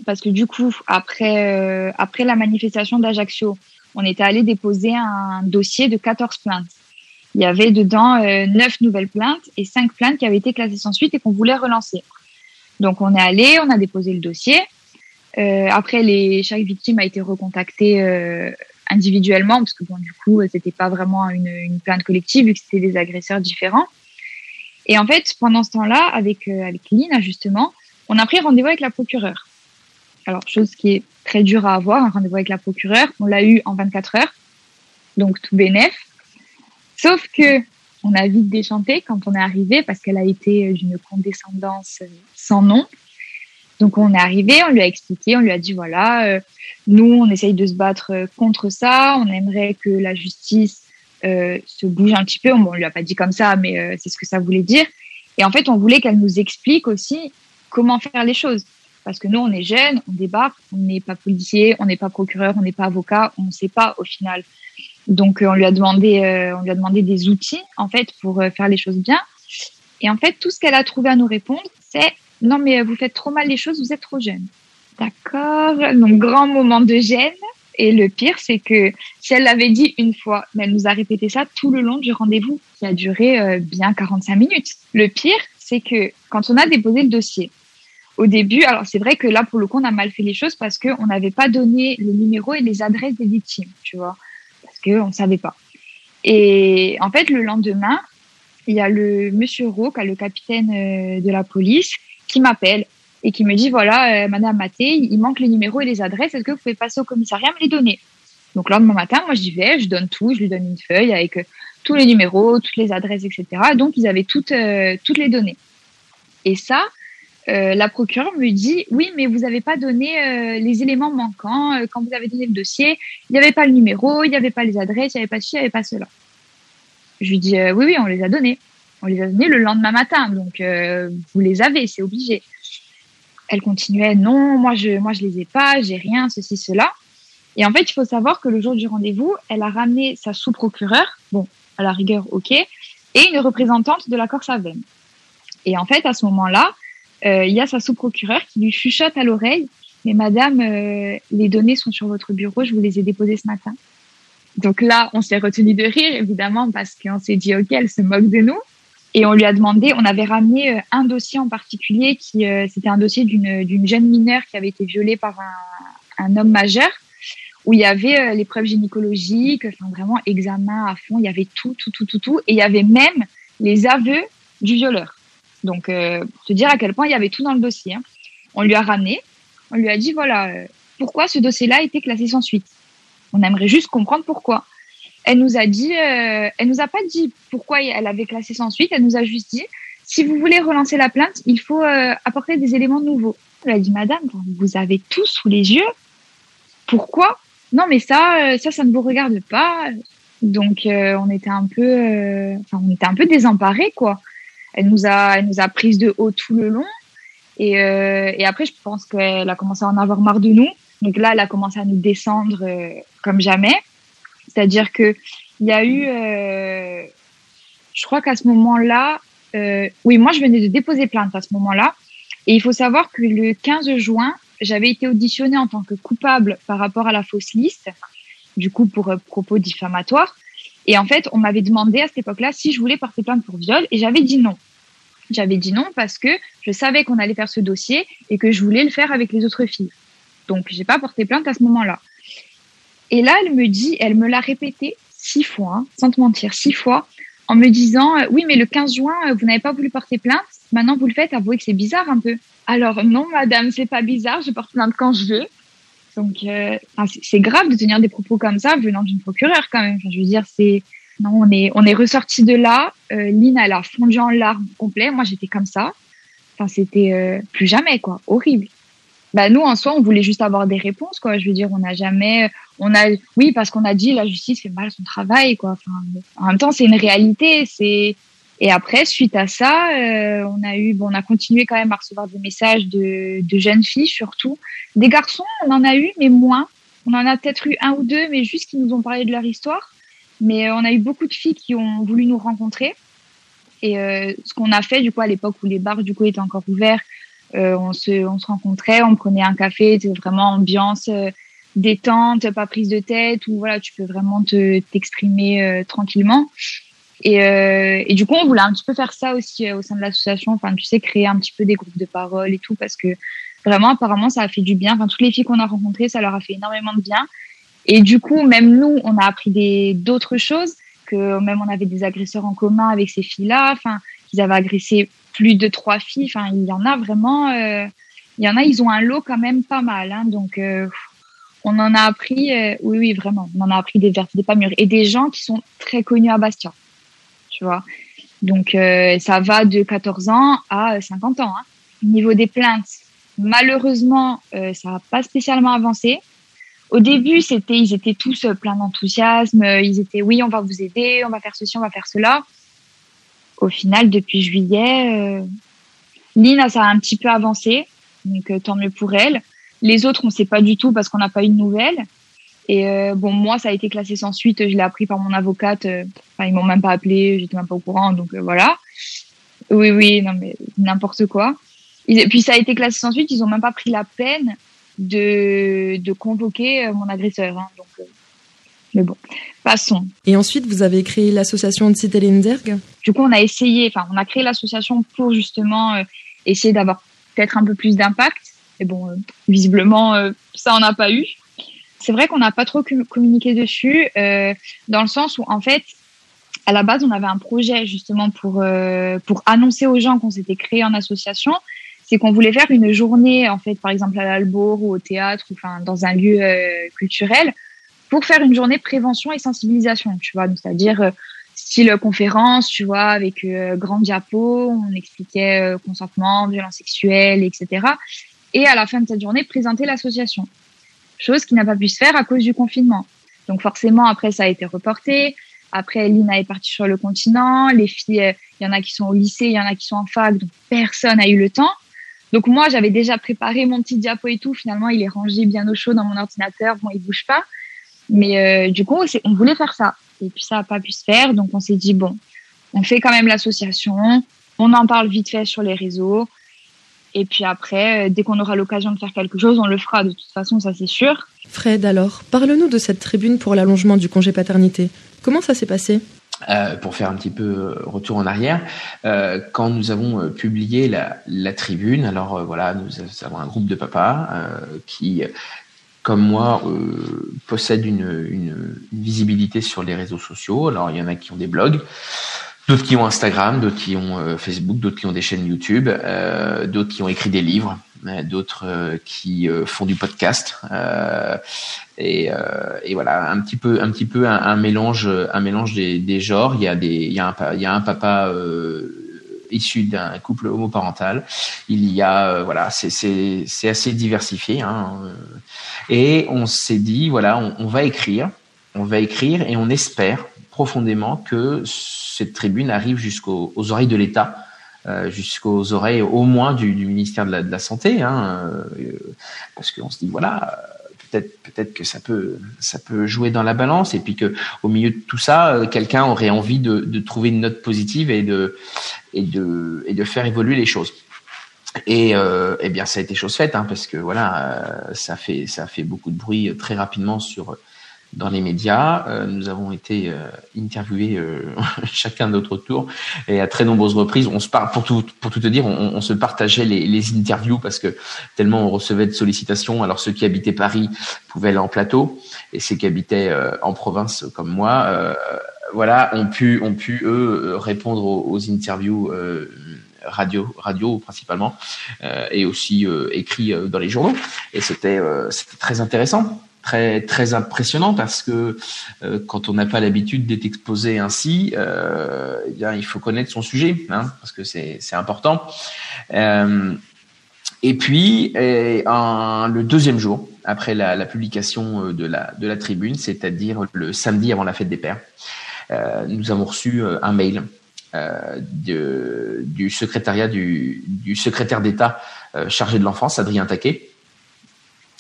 parce que du coup après euh, après la manifestation d'Ajaccio, on était allé déposer un dossier de 14 plaintes. Il y avait dedans euh, 9 nouvelles plaintes et 5 plaintes qui avaient été classées sans suite et qu'on voulait relancer. Donc on est allé, on a déposé le dossier. Euh, après, les, chaque victime a été recontactée euh, individuellement parce que bon, du coup, c'était pas vraiment une, une, plainte collective vu que c'était des agresseurs différents. Et en fait, pendant ce temps-là, avec euh, avec Lina justement, on a pris rendez-vous avec la procureure. Alors, chose qui est très dure à avoir, un rendez-vous avec la procureure. On l'a eu en 24 heures, donc tout bénef. Sauf que on a vite déchanté quand on est arrivé parce qu'elle a été d'une condescendance sans nom. Donc on est arrivé, on lui a expliqué, on lui a dit voilà, euh, nous on essaye de se battre contre ça, on aimerait que la justice euh, se bouge un petit peu. Bon, on lui a pas dit comme ça, mais euh, c'est ce que ça voulait dire. Et en fait, on voulait qu'elle nous explique aussi comment faire les choses. Parce que nous, on est jeunes, on débarque, on n'est pas policier, on n'est pas procureur, on n'est pas avocat, on ne sait pas au final. Donc, on lui a demandé, on lui a demandé des outils en fait pour faire les choses bien. Et en fait, tout ce qu'elle a trouvé à nous répondre, c'est non, mais vous faites trop mal les choses, vous êtes trop jeune. D'accord? Donc, grand moment de gêne. Et le pire, c'est que si elle l'avait dit une fois, elle nous a répété ça tout le long du rendez-vous, qui a duré euh, bien 45 minutes. Le pire, c'est que quand on a déposé le dossier, au début, alors c'est vrai que là, pour le coup, on a mal fait les choses parce qu'on n'avait pas donné le numéro et les adresses des victimes, tu vois, parce qu'on ne savait pas. Et en fait, le lendemain, il y a le monsieur Roque, le capitaine euh, de la police, qui m'appelle et qui me dit voilà, euh, Madame Maté, il manque les numéros et les adresses. Est-ce que vous pouvez passer au commissariat me les donner? Donc, le lendemain matin, moi, j'y vais, je donne tout, je lui donne une feuille avec euh, tous les numéros, toutes les adresses, etc. Donc, ils avaient toutes, euh, toutes les données. Et ça, la procureure me dit oui, mais vous n'avez pas donné les éléments manquants quand vous avez donné le dossier. Il n'y avait pas le numéro, il n'y avait pas les adresses, il n'y avait pas ci, il n'y avait pas cela. Je lui dis oui, oui, on les a donnés. On les a donnés le lendemain matin, donc vous les avez, c'est obligé. Elle continuait non, moi je, moi je les ai pas, j'ai rien, ceci, cela. Et en fait, il faut savoir que le jour du rendez-vous, elle a ramené sa sous-procureure, bon, à la rigueur, ok, et une représentante de la Corse-Aven. Et en fait, à ce moment-là, euh, il y a sa sous-procureure qui lui chuchote à l'oreille Mais madame, euh, les données sont sur votre bureau, je vous les ai déposées ce matin. Donc là, on s'est retenu de rire, évidemment, parce qu'on s'est dit Ok, elle se moque de nous. Et on lui a demandé, on avait ramené un dossier en particulier qui, euh, c'était un dossier d'une, jeune mineure qui avait été violée par un, un homme majeur, où il y avait les preuves gynécologiques, enfin vraiment examen à fond, il y avait tout, tout, tout, tout, tout, et il y avait même les aveux du violeur. Donc, euh, pour te dire à quel point il y avait tout dans le dossier. Hein. On lui a ramené, on lui a dit voilà, euh, pourquoi ce dossier-là a été classé sans suite? On aimerait juste comprendre pourquoi. Elle nous a dit, euh, elle nous a pas dit pourquoi elle avait classé sans suite. Elle nous a juste dit, si vous voulez relancer la plainte, il faut euh, apporter des éléments nouveaux. Elle a dit, Madame, vous avez tout sous les yeux. Pourquoi? Non, mais ça, euh, ça, ça ne vous regarde pas. Donc, on était un peu, enfin, on était un peu désemparés, quoi. Elle nous a, elle nous a prise de haut tout le long. Et, et après, je pense qu'elle a commencé à en avoir marre de nous. Donc là, elle a commencé à nous descendre comme jamais. C'est-à-dire que il y a eu, euh, je crois qu'à ce moment-là, euh, oui, moi je venais de déposer plainte à ce moment-là, et il faut savoir que le 15 juin, j'avais été auditionnée en tant que coupable par rapport à la fausse liste, du coup pour euh, propos diffamatoires. Et en fait, on m'avait demandé à cette époque-là si je voulais porter plainte pour viol, et j'avais dit non. J'avais dit non parce que je savais qu'on allait faire ce dossier et que je voulais le faire avec les autres filles. Donc, j'ai pas porté plainte à ce moment-là. Et là, elle me dit, elle me l'a répété six fois, hein, sans te mentir, six fois, en me disant, euh, oui, mais le 15 juin, euh, vous n'avez pas voulu porter plainte. Maintenant, vous le faites. Avouez que c'est bizarre un peu. Alors non, madame, c'est pas bizarre. Je porte plainte quand je veux. Donc, euh, c'est grave de tenir des propos comme ça venant d'une procureure quand même. Je veux dire, c'est non, on est on est ressorti de là. Euh, Lynn, elle a fondu en larmes complet. Moi, j'étais comme ça. Enfin, c'était euh, plus jamais quoi, horrible bah nous en soi on voulait juste avoir des réponses quoi. Je veux dire on n'a jamais on a oui parce qu'on a dit la justice fait mal son travail quoi. Enfin en même temps c'est une réalité c'est et après suite à ça euh, on a eu bon on a continué quand même à recevoir des messages de, de jeunes filles surtout. Des garçons on en a eu mais moins. On en a peut-être eu un ou deux mais juste qui nous ont parlé de leur histoire. Mais on a eu beaucoup de filles qui ont voulu nous rencontrer. Et euh, ce qu'on a fait du coup à l'époque où les bars du coup étaient encore ouverts euh, on, se, on se rencontrait, on prenait un café, c'était vraiment ambiance euh, détente, pas prise de tête, où voilà, tu peux vraiment te t'exprimer euh, tranquillement. Et, euh, et, du coup, on voulait un petit peu faire ça aussi au sein de l'association. Enfin, tu sais, créer un petit peu des groupes de parole et tout, parce que vraiment, apparemment, ça a fait du bien. Enfin, toutes les filles qu'on a rencontrées, ça leur a fait énormément de bien. Et du coup, même nous, on a appris des d'autres choses. Que même on avait des agresseurs en commun avec ces filles-là. Enfin, qu'ils avaient agressé plus de trois filles. Enfin, il y en a vraiment. Euh, il y en a, ils ont un lot quand même pas mal. Hein, donc, euh, on en a appris. Euh, oui, oui, vraiment. On en a appris des vertes, des pas mûres et des gens qui sont très connus à Bastia. Tu vois. Donc, ça va de 14 ans à 50 ans. Hein. Au niveau des plaintes, malheureusement, ça n'a pas spécialement avancé. Au début, c'était, ils étaient tous pleins d'enthousiasme. Ils étaient, oui, on va vous aider, on va faire ceci, on va faire cela au final, depuis juillet, euh, Lynn, ça a un petit peu avancé, donc euh, tant mieux pour elle. Les autres, on ne sait pas du tout parce qu'on n'a pas eu de nouvelles. Et euh, bon, moi, ça a été classé sans suite. Je l'ai appris par mon avocate. Euh, enfin, ils m'ont même pas appelé. J'étais même pas au courant. Donc voilà. Oui, oui, non mais n'importe quoi. Et puis ça a été classé sans suite. Ils ont même pas pris la peine de, de convoquer mon agresseur. Hein, donc mais bon, passons. Et ensuite, vous avez créé l'association Zerg Du coup, on a essayé, enfin, on a créé l'association pour justement euh, essayer d'avoir peut-être un peu plus d'impact. Et bon, euh, visiblement, euh, ça on n'a pas eu. C'est vrai qu'on n'a pas trop communiqué dessus, dans le sens où, en fait, à la base, on avait un projet justement pour pour annoncer aux gens qu'on s'était créé en association. C'est qu'on voulait faire une journée, en fait, par exemple à l'Albour ou au théâtre, ou enfin dans un lieu culturel, pour faire une journée prévention et sensibilisation, tu vois, c'est-à-dire euh, style conférence, tu vois, avec euh, grand diapo, on expliquait euh, consentement, violence sexuelle, etc. Et à la fin de cette journée, présenter l'association. Chose qui n'a pas pu se faire à cause du confinement. Donc forcément, après, ça a été reporté. Après, Lina est partie sur le continent. Les filles, il y en a qui sont au lycée, il y en a qui sont en fac, donc personne n'a eu le temps. Donc moi, j'avais déjà préparé mon petit diapo et tout. Finalement, il est rangé bien au chaud dans mon ordinateur. Bon, il bouge pas. Mais euh, du coup, on voulait faire ça. Et puis ça n'a pas pu se faire. Donc on s'est dit, bon, on fait quand même l'association. On en parle vite fait sur les réseaux. Et puis après, euh, dès qu'on aura l'occasion de faire quelque chose, on le fera. De toute façon, ça c'est sûr. Fred, alors, parle-nous de cette tribune pour l'allongement du congé paternité. Comment ça s'est passé? Euh, pour faire un petit peu retour en arrière, euh, quand nous avons euh, publié la, la, tribune, alors voilà, nous avons un groupe de papas qui comme moi, euh, possèdent une, visibilité sur les réseaux sociaux. Alors, il y en a qui ont des blogs, d'autres qui ont Instagram, d'autres qui ont euh, Facebook, d'autres qui ont des chaînes YouTube, euh, d'autres qui ont écrit des livres. d'autres qui font du podcast. Et, et, voilà, un petit peu, un petit peu un, mélange, un mélange des, des, genres. Il y a des, il y a un, il y a un papa issu d'un couple homoparental. Il y a, voilà, c'est assez diversifié. Hein. Et on s'est dit, voilà, on, va écrire, on va écrire et on espère profondément que cette tribune arrive jusqu'aux oreilles de l'État, euh, jusqu'aux oreilles au moins du, ministère de la, Santé, hein, euh, parce qu'on se dit voilà, peut-être peut-être que ça peut ça peut jouer dans la balance et puis que au milieu de tout ça, euh, quelqu'un aurait envie de, trouver une note positive et de et de et faire évoluer les choses. Et eh bien, ça a été chose faite, hein, parce que voilà, ça fait ça fait beaucoup de bruit très rapidement sur dans les médias. Euh, nous avons été euh, interviewés euh, chacun de notre tour et à très nombreuses reprises, on se parle pour tout pour tout te dire, on, on se partageait les, les, interviews parce que tellement on recevait de sollicitations. Alors ceux qui habitaient Paris pouvaient aller en plateau et ceux qui habitaient en province comme moi, voilà, ont pu ont pu eux répondre aux, interviews. radio, radio principalement, et aussi écrit dans les journaux. Et c'était c'était très intéressant très très impressionnant parce que euh, quand on n'a pas l'habitude d'être exposé ainsi, euh, eh il faut connaître son sujet, hein, parce que c'est c'est important. Euh, et puis le deuxième jour après la, la, publication de la de la tribune, c'est-à-dire le samedi avant la fête des pères, nous avons reçu un mail de, du secrétariat du, du secrétaire d'État chargé de l'enfance, Adrien Taquet,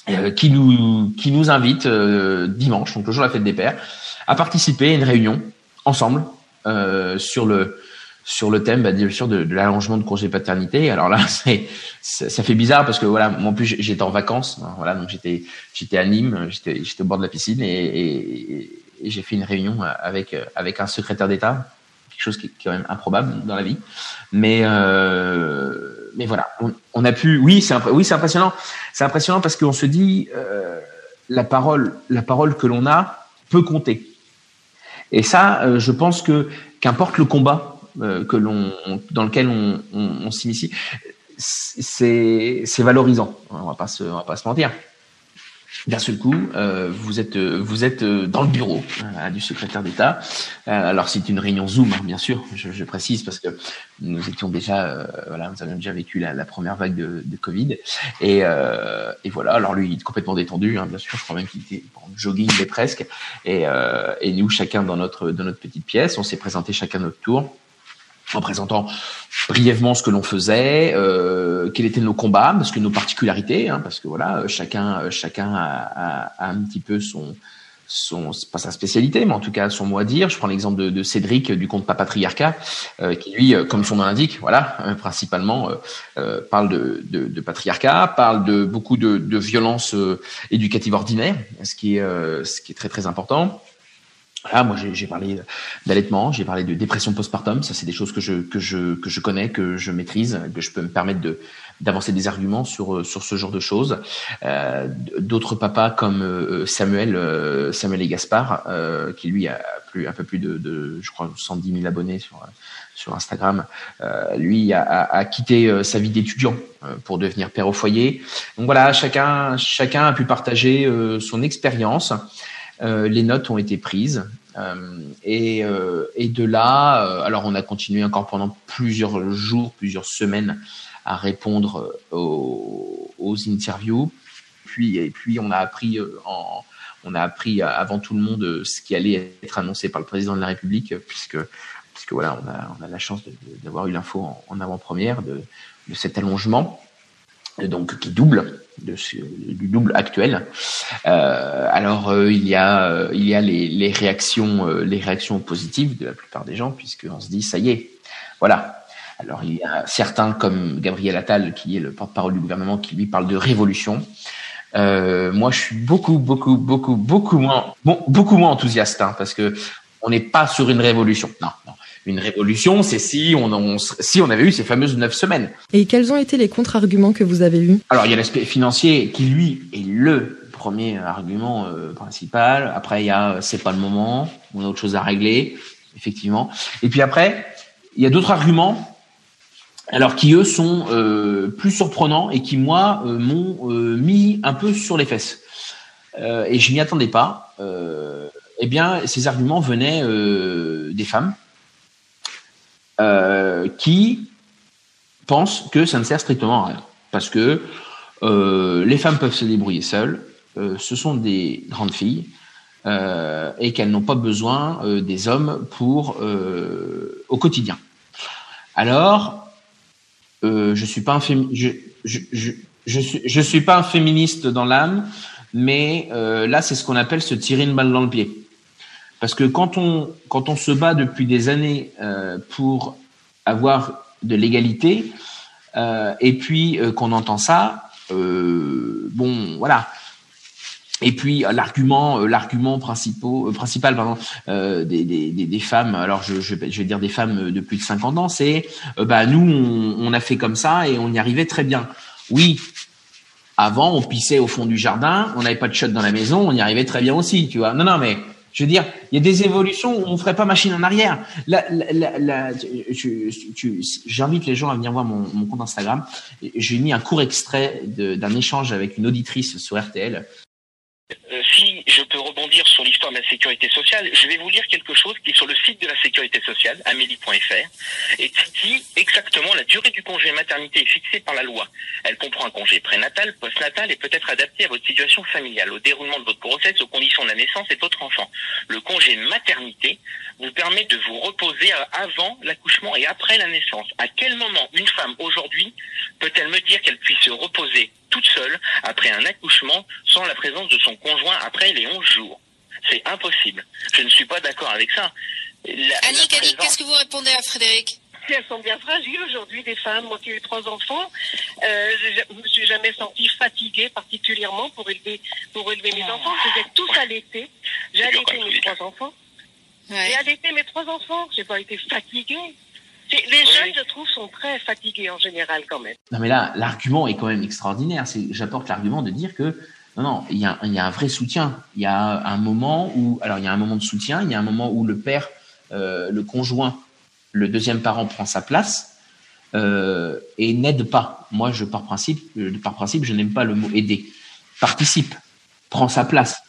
euh, qui nous qui nous invite euh, dimanche, donc le jour de la fête des pères, à participer à une réunion ensemble euh, sur le sur le thème, bah, bien sûr, de, de l'allongement de congé paternité. Alors là, c'est ça, fait bizarre parce que voilà, moi en plus j'étais en vacances, hein, voilà, donc j'étais j'étais à Nîmes, j'étais j'étais au bord de la piscine et, et, j'ai fait une réunion avec avec un secrétaire d'État, quelque chose qui est quand même improbable dans la vie, mais euh, mais voilà, on, a pu. Oui, c'est impressionnant. C'est impressionnant parce qu'on se dit euh, la parole, la parole que l'on a peut compter. Et ça, euh, je pense que qu'importe le combat euh, que l'on dans lequel on, on, s'initie, c'est c'est valorisant. On va pas se on va pas se mentir d'un seul coup, euh, vous êtes vous êtes dans le bureau du secrétaire d'État. Euh, alors c'est une réunion Zoom, hein, bien sûr. Je, je, précise parce que nous étions déjà, euh, voilà, nous avions déjà vécu la, la première vague de, de Covid, et, euh, et, voilà. Alors lui, il est complètement détendu, hein, bien sûr. Je crois même qu'il était en jogging, mais presque. Et, et nous, chacun dans notre dans notre petite pièce, on s'est présenté chacun notre tour en présentant brièvement ce que l'on faisait, euh, quels étaient nos combats, parce que nos particularités, hein, parce que voilà, chacun, chacun a, a, un petit peu son, son, pas sa spécialité, mais en tout cas son mot à dire. Je prends l'exemple de, de, Cédric du compte Papatriarcat, euh, qui lui, euh, comme son nom l'indique, voilà, euh, principalement euh, parle de, de, de, patriarcat, parle de beaucoup de, de violences éducatives ordinaires, ce qui est, ce qui est très très important. Ah, moi, j'ai parlé d'allaitement, j'ai parlé de dépression postpartum. Ça, c'est des choses que je que je que je connais, que je maîtrise, que je peux me permettre de d'avancer des arguments sur sur ce genre de choses. Euh, D'autres papas comme euh, Samuel euh, Samuel et Gaspard, euh, qui lui a plus un peu plus de, de je crois 110 000 abonnés sur sur Instagram. Euh, lui a, a, a quitté sa vie d'étudiant pour devenir père au foyer. Donc voilà, chacun chacun a pu partager son expérience. Euh, les notes ont été prises. Euh, et, euh, et, de là, alors on a continué encore pendant plusieurs jours, plusieurs semaines à répondre aux, aux interviews. Puis, et puis on a appris en, on a appris avant tout le monde ce qui allait être annoncé par le président de la République, puisque, puisque voilà, on a, on a la chance d'avoir eu l'info en, en avant-première de, de, cet allongement, donc qui double du double actuel. Euh, alors euh, il y a euh, il y a les, réactions les réactions positives de la plupart des gens puisqu'on se dit ça y est voilà. Alors il y a certains comme Gabriel Attal qui est le porte-parole du gouvernement qui lui parle de révolution. moi je suis beaucoup beaucoup beaucoup beaucoup moins beaucoup moins enthousiaste hein, parce que on n'est pas sur une révolution. Non, non une révolution, c'est si on, si on avait eu ces fameuses neuf semaines. Et quels ont été les contre-arguments que vous avez eus? Alors il y a l'aspect financier qui lui est le premier argument euh, principal. Après il y a c'est pas le moment, on a autre chose à régler, effectivement. Et puis après il y a d'autres arguments alors qui eux sont euh, plus surprenants et qui moi euh, m'ont euh, mis un peu sur les fesses. et je m'y attendais pas. eh bien, ces arguments venaient des femmes qui pensent que ça ne sert strictement à rien, parce que les femmes peuvent se débrouiller seules. ce sont des grandes filles. et qu'elles n'ont pas besoin des hommes pour au quotidien. Alors, euh, je suis pas un je, je, je, je, suis, je suis pas un féministe dans l'âme, mais euh, là c'est ce qu'on appelle se tirer une balle dans le pied. Parce que quand on quand on se bat depuis des années euh, pour avoir de l'égalité, euh, et puis euh, qu'on entend ça, euh, bon voilà, et puis euh, l'argument, euh, l'argument principal, pardon, des, des, des, femmes, alors je, je, vais dire des femmes de plus de 50 ans, c'est bah nous on, on, a fait comme ça et on y arrivait très bien. Oui, avant on pissait au fond du jardin, on n'avait pas de shot dans la maison, on y arrivait très bien aussi, tu vois. Non non mais je veux dire, il y a des évolutions où on ferait pas machine en arrière. J'invite les gens à venir voir mon compte Instagram. J'ai mis un court extrait d'un échange avec une auditrice sur RTL euh, si je peux rebondir sur l'histoire de la sécurité sociale, je vais vous lire quelque chose qui est sur le site de la sécurité sociale, amélie.fr, et qui dit exactement la durée du congé maternité est fixée par la loi. Elle comprend un congé prénatal, postnatal et peut être adapté à votre situation familiale, au déroulement de votre grossesse, aux conditions de la naissance et de votre enfant. Le congé maternité vous permet de vous reposer avant l'accouchement et après la naissance. À quel moment une femme aujourd'hui peut-elle me dire qu'elle puisse se reposer toute seule après un accouchement sans la présence de son conjoint après les 11 jours. C'est impossible. Je ne suis pas d'accord avec ça. Annick, Annick, qu'est-ce que vous répondez à Frédéric elles sont bien fragiles aujourd'hui, des femmes. Moi qui ai eu trois enfants, euh, je ne me suis jamais sentie fatiguée particulièrement pour élever, pour élever mes enfants. Je les tous allaités. J'ai allaité mes trois enfants. J'ai allaité mes trois enfants. J'ai pas été fatiguée. Les jeunes, je trouve, sont très fatigués en général quand même. Non, mais là, l'argument est quand même extraordinaire. J'apporte l'argument de dire que non, non, il y, a, un vrai soutien. Il y a un moment où, alors il y a un moment de soutien, il y a un moment où le père, euh, le conjoint, le deuxième parent prend sa place euh, et n'aide pas. Moi, je par principe, par principe, je n'aime pas le mot aider. Participe, prend sa place,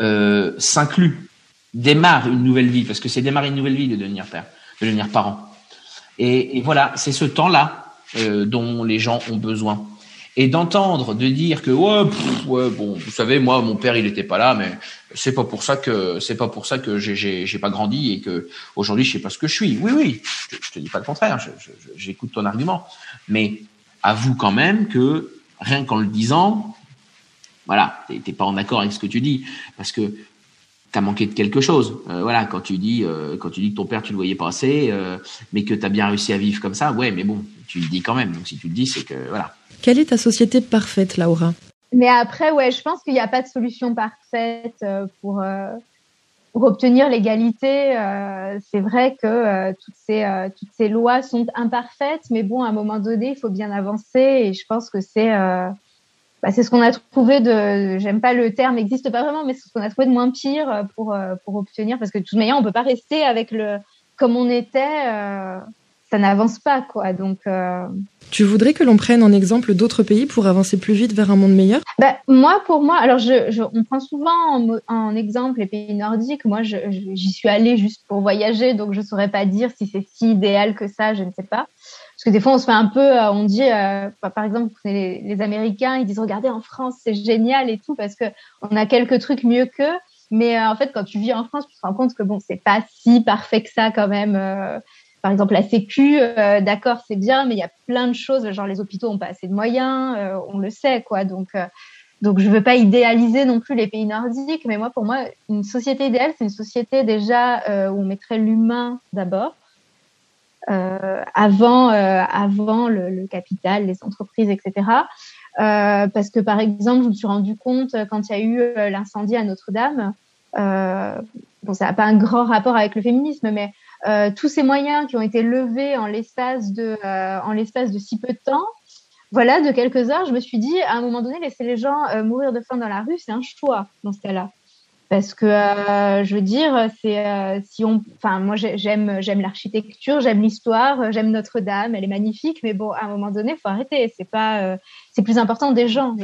euh, s'inclut, démarre une nouvelle vie, parce que c'est démarrer une nouvelle vie de devenir père, de devenir parent. Et, voilà, c'est ce temps-là euh, dont les gens ont besoin. Et d'entendre, de dire que ouais, bon, vous savez, moi, mon père, il n'était pas là, mais c'est pas pour ça que c'est pas pour ça que j'ai pas grandi et que aujourd'hui je sais pas ce que je suis. Oui, oui, je, je te dis pas le contraire. J'écoute ton argument, mais avoue quand même que rien qu'en le disant, voilà, t'es pas en accord avec ce que tu dis, parce que t'as manqué de quelque chose. Euh, voilà, quand tu dis euh, quand tu dis que ton père tu le voyais pas assez, euh, mais que tu as bien réussi à vivre comme ça, ouais, mais bon, tu le dis quand même. Donc si tu le dis, c'est que voilà. Quelle est ta société parfaite, Laura? Mais après, ouais, je pense qu'il n'y a pas de solution parfaite pour pour obtenir l'égalité. c'est vrai que toutes ces lois sont imparfaites, mais bon, à un moment donné, il faut bien avancer, et je pense que c'est bah, c'est ce qu'on a trouvé de, j'aime pas le terme, n'existe pas vraiment, mais c'est ce qu'on a trouvé de moins pire euh, pour euh, obtenir, parce que de toute manière, on peut pas rester avec le comme on était, euh, ça n'avance pas quoi. Donc tu voudrais que l'on prenne en exemple d'autres pays pour avancer plus vite vers un monde meilleur? Bah, Moi, pour moi, alors je, je on prend souvent en, en, exemple les pays nordiques. Moi, j'y suis allée juste pour voyager, donc je saurais pas dire si c'est si idéal que ça, je ne sais pas. Parce que des fois, on se fait un peu, euh, on dit, euh, par exemple, les, les, Américains, ils disent, regardez, en France, c'est génial et tout, parce que on a quelques trucs mieux qu'eux. Mais euh, en fait, quand tu vis en France, tu te rends compte que bon, c'est pas si parfait que ça quand même. Par exemple, la Sécu, d'accord, c'est bien, mais il y a plein de choses, genre les hôpitaux ont pas assez de moyens, on le sait, quoi. Donc, donc je veux pas idéaliser non plus les pays nordiques, mais moi, pour moi, une société idéale, c'est une société déjà où on mettrait l'humain d'abord euh, avant, euh, avant le, capital, les entreprises, etc. Euh, parce que par exemple, je me suis rendu compte quand il y a eu l'incendie à Notre-Dame, bon, ça n'a pas un grand rapport avec le féminisme, mais euh, tous ces moyens qui ont été levés en l'espace de, euh, en l'espace de si peu de temps, voilà, de quelques heures, je me suis dit, à un moment donné, laisser les gens mourir de faim dans la rue, c'est un choix dans ce cas-là. parce que euh, je veux dire c'est euh, si on enfin moi j'aime j'aime l'architecture j'aime l'histoire j'aime Notre-Dame elle est magnifique mais bon à un moment donné faut arrêter c'est pas euh, c'est plus important des gens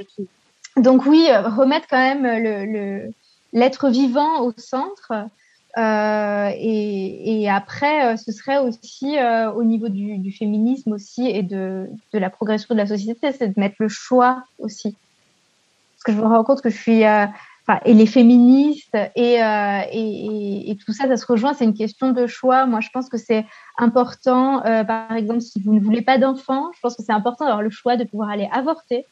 donc oui remettre quand même le l'être vivant au centre et, et, après ce serait aussi au niveau du, du, féminisme aussi et de, de la progression de la société c'est de mettre le choix aussi parce que je me rends compte que je suis et les féministes et, euh, et, et, tout ça, ça se rejoint. C'est une question de choix. Moi, je pense que c'est important. Euh, par exemple, si vous ne voulez pas d'enfants, je pense que c'est important d'avoir le choix de pouvoir aller avorter.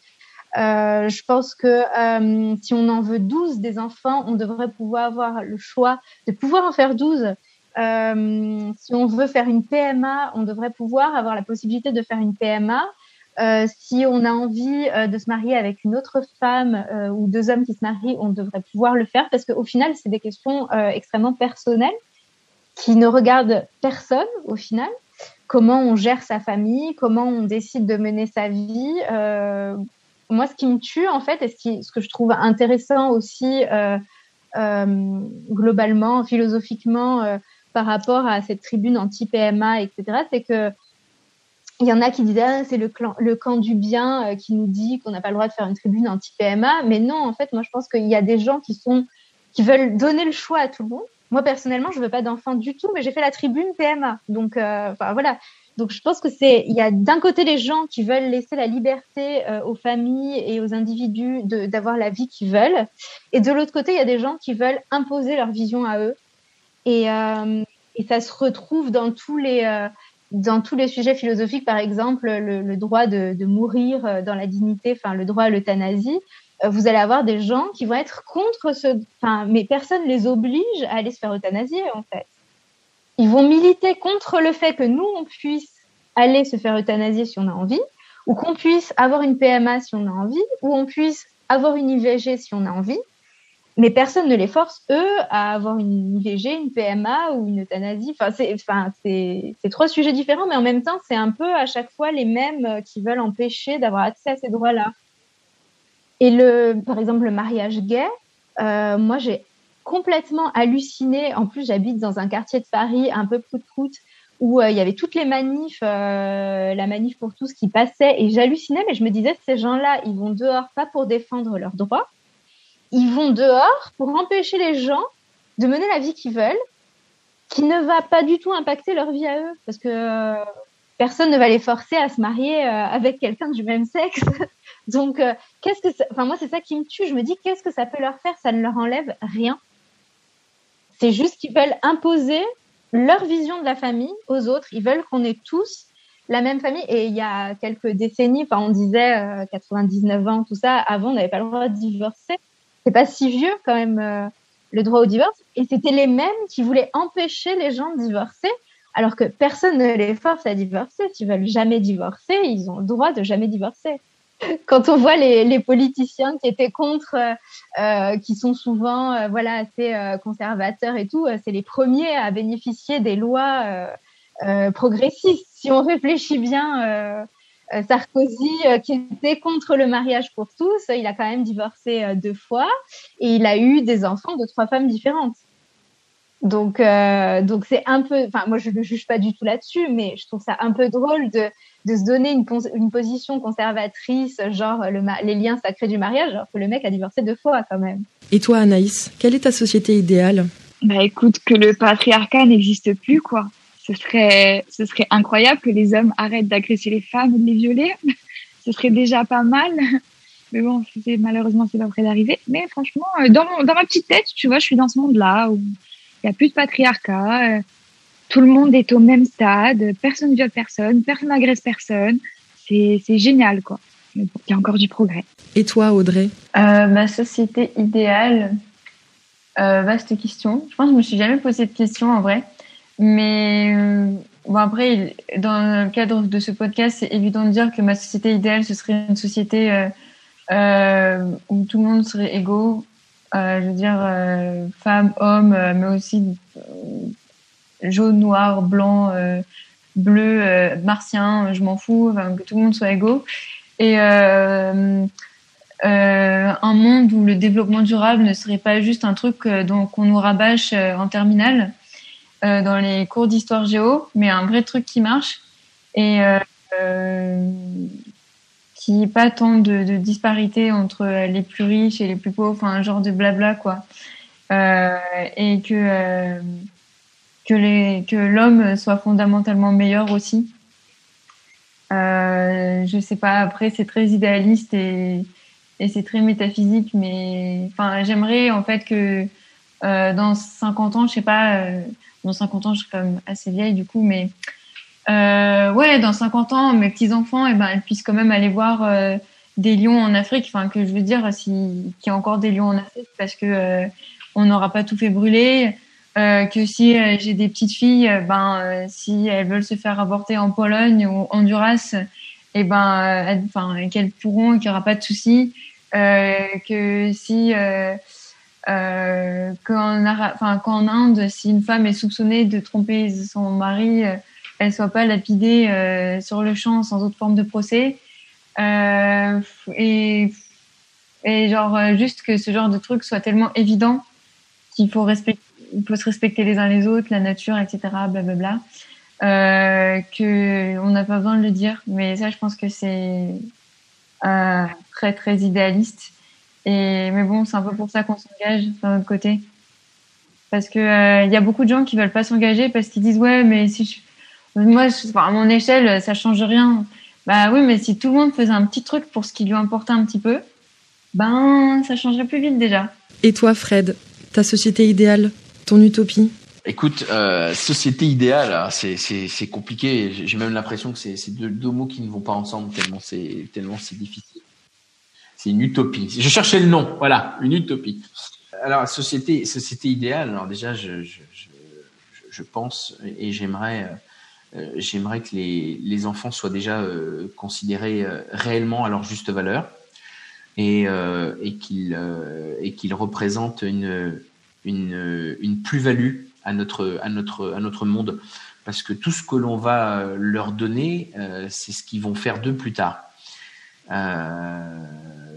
Euh, je pense que euh, si on en veut 12 des enfants, on devrait pouvoir avoir le choix de pouvoir en faire 12. Euh, si on veut faire une PMA, on devrait pouvoir avoir la possibilité de faire une PMA. Euh, si on a envie euh, de se marier avec une autre femme euh, ou deux hommes qui se marient, on devrait pouvoir le faire parce qu'au final, c'est des questions extrêmement personnelles qui ne regardent personne au final. Comment on gère sa famille, comment on décide de mener sa vie. Moi, ce qui me tue en fait, et ce, que je trouve intéressant aussi globalement, philosophiquement, par rapport à cette tribune anti-PMA, etc., c'est que il y en a qui disaient ah, c'est le, le camp du bien euh, qui nous dit qu'on n'a pas le droit de faire une tribune anti-PMA. Mais non, en fait, moi, je pense qu'il y a des gens qui sont qui veulent donner le choix à tout le monde. Moi, personnellement, je veux pas d'enfants du tout, mais j'ai fait la tribune PMA. Donc, euh, voilà. Donc, je pense que c'est il y a d'un côté les gens qui veulent laisser la liberté euh, aux familles et aux individus d'avoir la vie qu'ils veulent, et de l'autre côté, il y a des gens qui veulent imposer leur vision à eux. Et, et ça se retrouve dans tous les dans tous les sujets philosophiques, par exemple, le, droit de, de, mourir euh, dans la dignité, enfin le droit à l'euthanasie, euh, vous allez avoir des gens qui vont être contre ce, enfin, mais personne les oblige à aller se faire euthanasier en fait. Ils vont militer contre le fait que nous on puisse aller se faire euthanasier si on a envie, ou qu'on puisse avoir une PMA si on a envie, ou on puisse avoir une IVG si on a envie, mais personne ne les force eux à avoir une IVG, une PMA ou une euthanasie. Enfin, c'est, enfin, c'est, trois sujets différents, mais en même temps, c'est un peu à chaque fois les mêmes euh, qui veulent empêcher d'avoir accès à ces droits-là. Et le, par exemple, le mariage gay, euh, moi, j'ai complètement halluciné. En plus, j'habite dans un quartier de Paris un peu prout-prout où euh, il y avait toutes les manifs, euh, la manif pour tous qui passait, et j'hallucinais, mais je me disais, ces gens-là, ils vont dehors pas pour défendre leurs droits, ils vont dehors pour empêcher les gens de mener la vie qu'ils veulent, qui ne va pas du tout impacter leur vie à eux, parce que euh, personne ne va les forcer à se marier avec quelqu'un du même sexe. Donc, qu'est-ce que, enfin moi c'est ça qui me tue. Je me dis qu'est-ce que ça peut leur faire? Ça ne leur enlève rien. C'est juste qu'ils veulent imposer leur vision de la famille aux autres. Ils veulent qu'on ait tous la même famille. Et il y a quelques décennies, on disait 99 ans, tout ça. Avant, on n'avait pas le droit de divorcer c'est pas si vieux quand même euh, le droit au divorce. Et c'était les mêmes qui voulaient empêcher les gens de divorcer, alors que personne ne les force à divorcer. S'ils veulent jamais divorcer, ils ont le droit de jamais divorcer. Quand on voit les, politiciens qui étaient contre, euh, euh qui sont souvent euh, voilà assez conservateurs et tout, c'est les premiers à bénéficier des lois progressistes. Si on réfléchit bien Sarkozy, qui était contre le mariage pour tous, il a quand même divorcé deux fois et il a eu des enfants de trois femmes différentes. Donc, donc c'est un peu, enfin, moi je ne juge pas du tout là-dessus, mais je trouve ça un peu drôle de, de se donner une, une position conservatrice, genre le les liens sacrés du mariage, alors que le mec a divorcé deux fois quand même. Et toi, Anaïs, quelle est ta société idéale? Bah écoute, que le patriarcat n'existe plus, quoi ce serait, ce serait incroyable que les hommes arrêtent d'agresser les femmes et de les violer. ce serait déjà pas mal. Mais bon, malheureusement, c'est pas près d'arriver. Mais franchement, euh, dans, dans ma petite tête, tu vois, je suis dans ce monde-là où il n'y a plus de patriarcat. Euh, tout le monde est au même stade. Personne ne viole personne. Personne n'agresse personne. C'est, génial, quoi. Mais bon, il y a encore du progrès. Et toi, Audrey? Euh, Ma société idéale, euh, vaste question. Je pense que je me suis jamais posé de question en vrai. Mais euh, bon, après, dans le cadre de ce podcast, c'est évident de dire que ma société idéale, ce serait une société euh, euh, où tout le monde serait égaux. Euh, je veux dire, euh, femmes, hommes, mais aussi jaune, noir, blanc, bleu, martien, je m'en fous, que tout le monde soit égaux. Et un monde où le développement durable ne serait pas juste un truc dont qu'on nous rabâche en terminale dans les cours d'histoire géo, mais un vrai truc qui marche et qui n'y pas tant de, de, disparité entre les plus riches et les plus pauvres, enfin un genre de blabla quoi, euh, et que euh, que l'homme soit fondamentalement meilleur aussi. Euh, je sais pas. Après, c'est très idéaliste et c'est très métaphysique, mais j'aimerais en fait que euh, dans 50 ans, je sais pas, euh, dans 50 ans, je suis quand même assez vieille du coup, mais euh, ouais, dans 50 ans, mes petits enfants, et eh ben, elles puissent quand même aller voir euh, des lions en Afrique. Enfin, que je veux dire, si qu'il y a encore des lions en Afrique, parce que euh, on n'aura pas tout fait brûler. Euh, que si j'ai des petites filles, ben si elles veulent se faire avorter en Pologne ou en Honduras, et eh ben, enfin qu'elles pourront, qu'il n'y aura pas de souci. que si qu'en enfin qu'en Inde, si une femme est soupçonnée de tromper son mari elle soit pas lapidée euh, sur le champ sans autre forme de procès. Euh, et, et genre euh, juste que ce genre de truc soit tellement évident qu'il faut respecter, il faut se respecter les uns les autres, la nature, etc. Blablabla. Euh, que on n'a pas besoin de le dire. Mais ça, je pense que c'est euh, très très idéaliste. Et mais bon, c'est un peu pour ça qu'on s'engage d'un autre côté, parce que il y a beaucoup de gens qui veulent pas s'engager parce qu'ils disent ouais, mais si je moi, à mon échelle, ça change rien. Bah oui, mais si tout le monde faisait un petit truc pour ce qui lui importait un petit peu, ben ça changerait plus vite déjà. Et toi, Fred, ta société idéale, ton utopie? Écoute, euh, société idéale, hein, c'est compliqué. J'ai même l'impression que c'est deux, deux, mots qui ne vont pas ensemble tellement c'est tellement c'est difficile. C'est une utopie. Je cherchais le nom. Voilà, une utopie. Alors société société idéale. Alors déjà, je je, je, je pense et j'aimerais euh, j'aimerais que les, les, enfants soient déjà euh, considérés euh, réellement à leur juste valeur et, et qu'ils qu'ils représentent une, une, une plus-value à notre, à, notre, à notre monde. Parce que tout ce que l'on va leur donner, c'est ce qu'ils vont faire d'eux plus tard. Euh,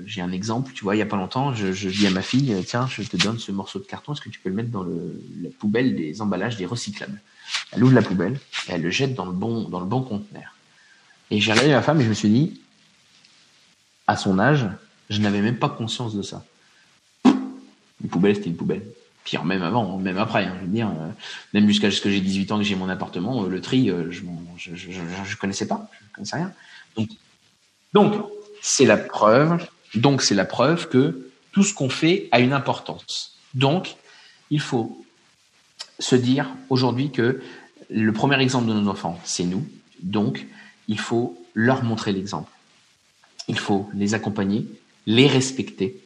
j'ai un exemple, tu vois, il y a pas longtemps, je, je, dis à ma fille, tiens, je te donne ce morceau de carton, est-ce que tu peux le mettre dans le, la poubelle des emballages des recyclables? Elle ouvre la poubelle et elle le jette dans le bon, dans le bon conteneur. Et j'ai regardé ma femme et je me suis dit, à son âge, je n'avais même pas conscience de ça. Une poubelle, c'était une poubelle. Pire, même avant, même après, hein, je veux dire, euh, même jusqu'à ce que j'ai 18 ans que j'ai mon appartement, euh, le tri, euh, je, je, je, je, connaissais pas, je connaissais rien. Donc, donc c'est la preuve donc c'est la preuve que tout ce qu'on fait a une importance. Donc il faut se dire aujourd'hui que le premier exemple de nos enfants, c'est nous. Donc il faut leur montrer l'exemple. Il faut les accompagner, les respecter.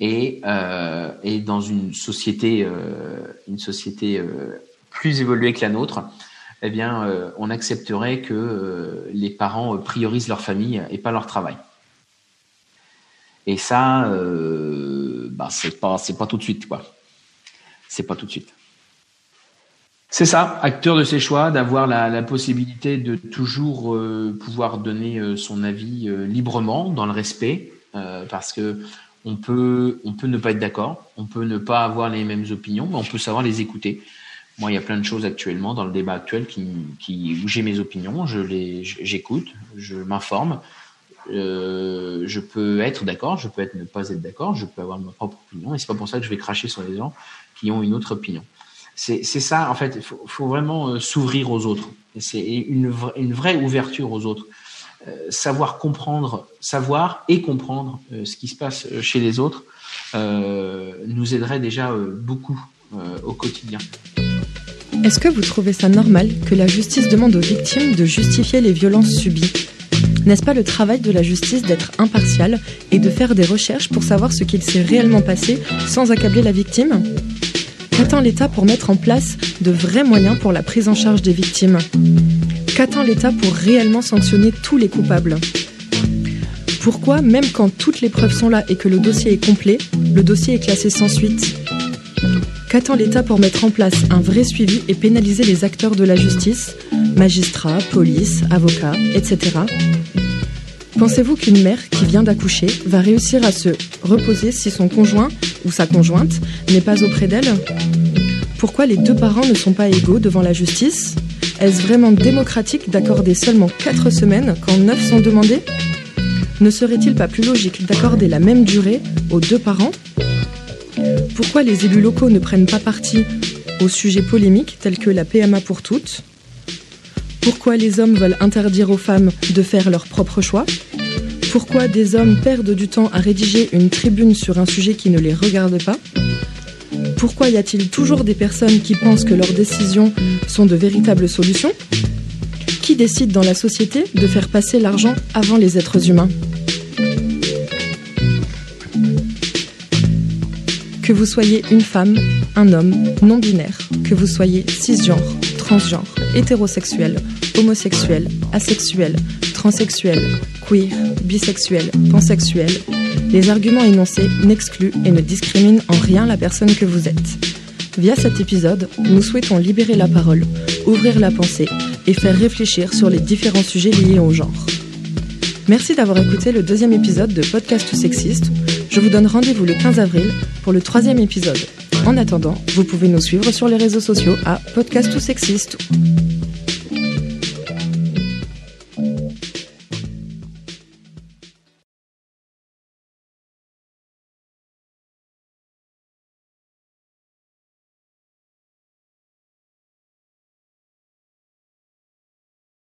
Et, euh, dans une société, euh, une société euh, plus évoluée que la nôtre, eh bien, on accepterait que les parents priorisent leur famille et pas leur travail. Et ça, bah, c'est pas, c'est pas tout de suite, quoi. C'est pas tout de suite. C'est ça, acteur de ses choix, d'avoir la, possibilité de toujours euh, pouvoir donner euh, son avis euh, librement, dans le respect, parce que on peut, on peut ne pas être d'accord, on peut ne pas avoir les mêmes opinions, mais on peut savoir les écouter. Moi, il y a plein de choses actuellement dans le débat actuel qui, qui où j'ai mes opinions, je les, j'écoute, je m'informe, je peux être d'accord, je peux être ne pas être d'accord, je peux avoir ma propre opinion, et c'est pas pour ça que je vais cracher sur les gens qui ont une autre opinion. C'est ça, en fait, il faut, vraiment euh, s'ouvrir aux autres. C'est une, vraie ouverture aux autres. Euh, savoir comprendre, savoir et comprendre euh, ce qui se passe chez les autres nous aiderait déjà beaucoup au quotidien. Est-ce que vous trouvez ça normal que la justice demande aux victimes de justifier les violences subies? N'est-ce pas le travail de la justice d'être impartial et de faire des recherches pour savoir ce qu'il s'est réellement passé sans accabler la victime? Qu'attend l'État pour mettre en place de vrais moyens pour la prise en charge des victimes? Qu'attend l'État pour réellement sanctionner tous les coupables? Pourquoi, même quand toutes les preuves sont là et que le dossier est complet, le dossier est classé sans suite? Qu'attend l'État pour mettre en place un vrai suivi et pénaliser les acteurs de la justice, magistrats, police, avocats, etc. Pensez-vous qu'une mère qui vient d'accoucher va réussir à se reposer si son conjoint ou sa conjointe n'est pas auprès d'elle Pourquoi les deux parents ne sont pas égaux devant la justice Est-ce vraiment démocratique d'accorder seulement 4 semaines quand 9 sont demandées Ne serait-il pas plus logique d'accorder la même durée aux deux parents Pourquoi les élus locaux ne prennent pas parti aux sujets polémiques tels que la PMA pour toutes Pourquoi les hommes veulent interdire aux femmes de faire leur propre choix pourquoi des hommes perdent du temps à rédiger une tribune sur un sujet qui ne les regarde pas Pourquoi y a-t-il toujours des personnes qui pensent que leurs décisions sont de véritables solutions Qui décide dans la société de faire passer l'argent avant les êtres humains Que vous soyez une femme, un homme, non-binaire, que vous soyez cisgenre, transgenre, hétérosexuel, homosexuel, asexuel, transsexuel, queer, bisexuel, pansexuel, les arguments énoncés n'excluent et ne discriminent en rien la personne que vous êtes. Via cet épisode, nous souhaitons libérer la parole, ouvrir la pensée et faire réfléchir sur les différents sujets liés au genre. Merci d'avoir écouté le deuxième épisode de Podcast Sexiste. Je vous donne rendez-vous le 15 avril pour le troisième épisode. En attendant, vous pouvez nous suivre sur les réseaux sociaux à Podcast Sexiste.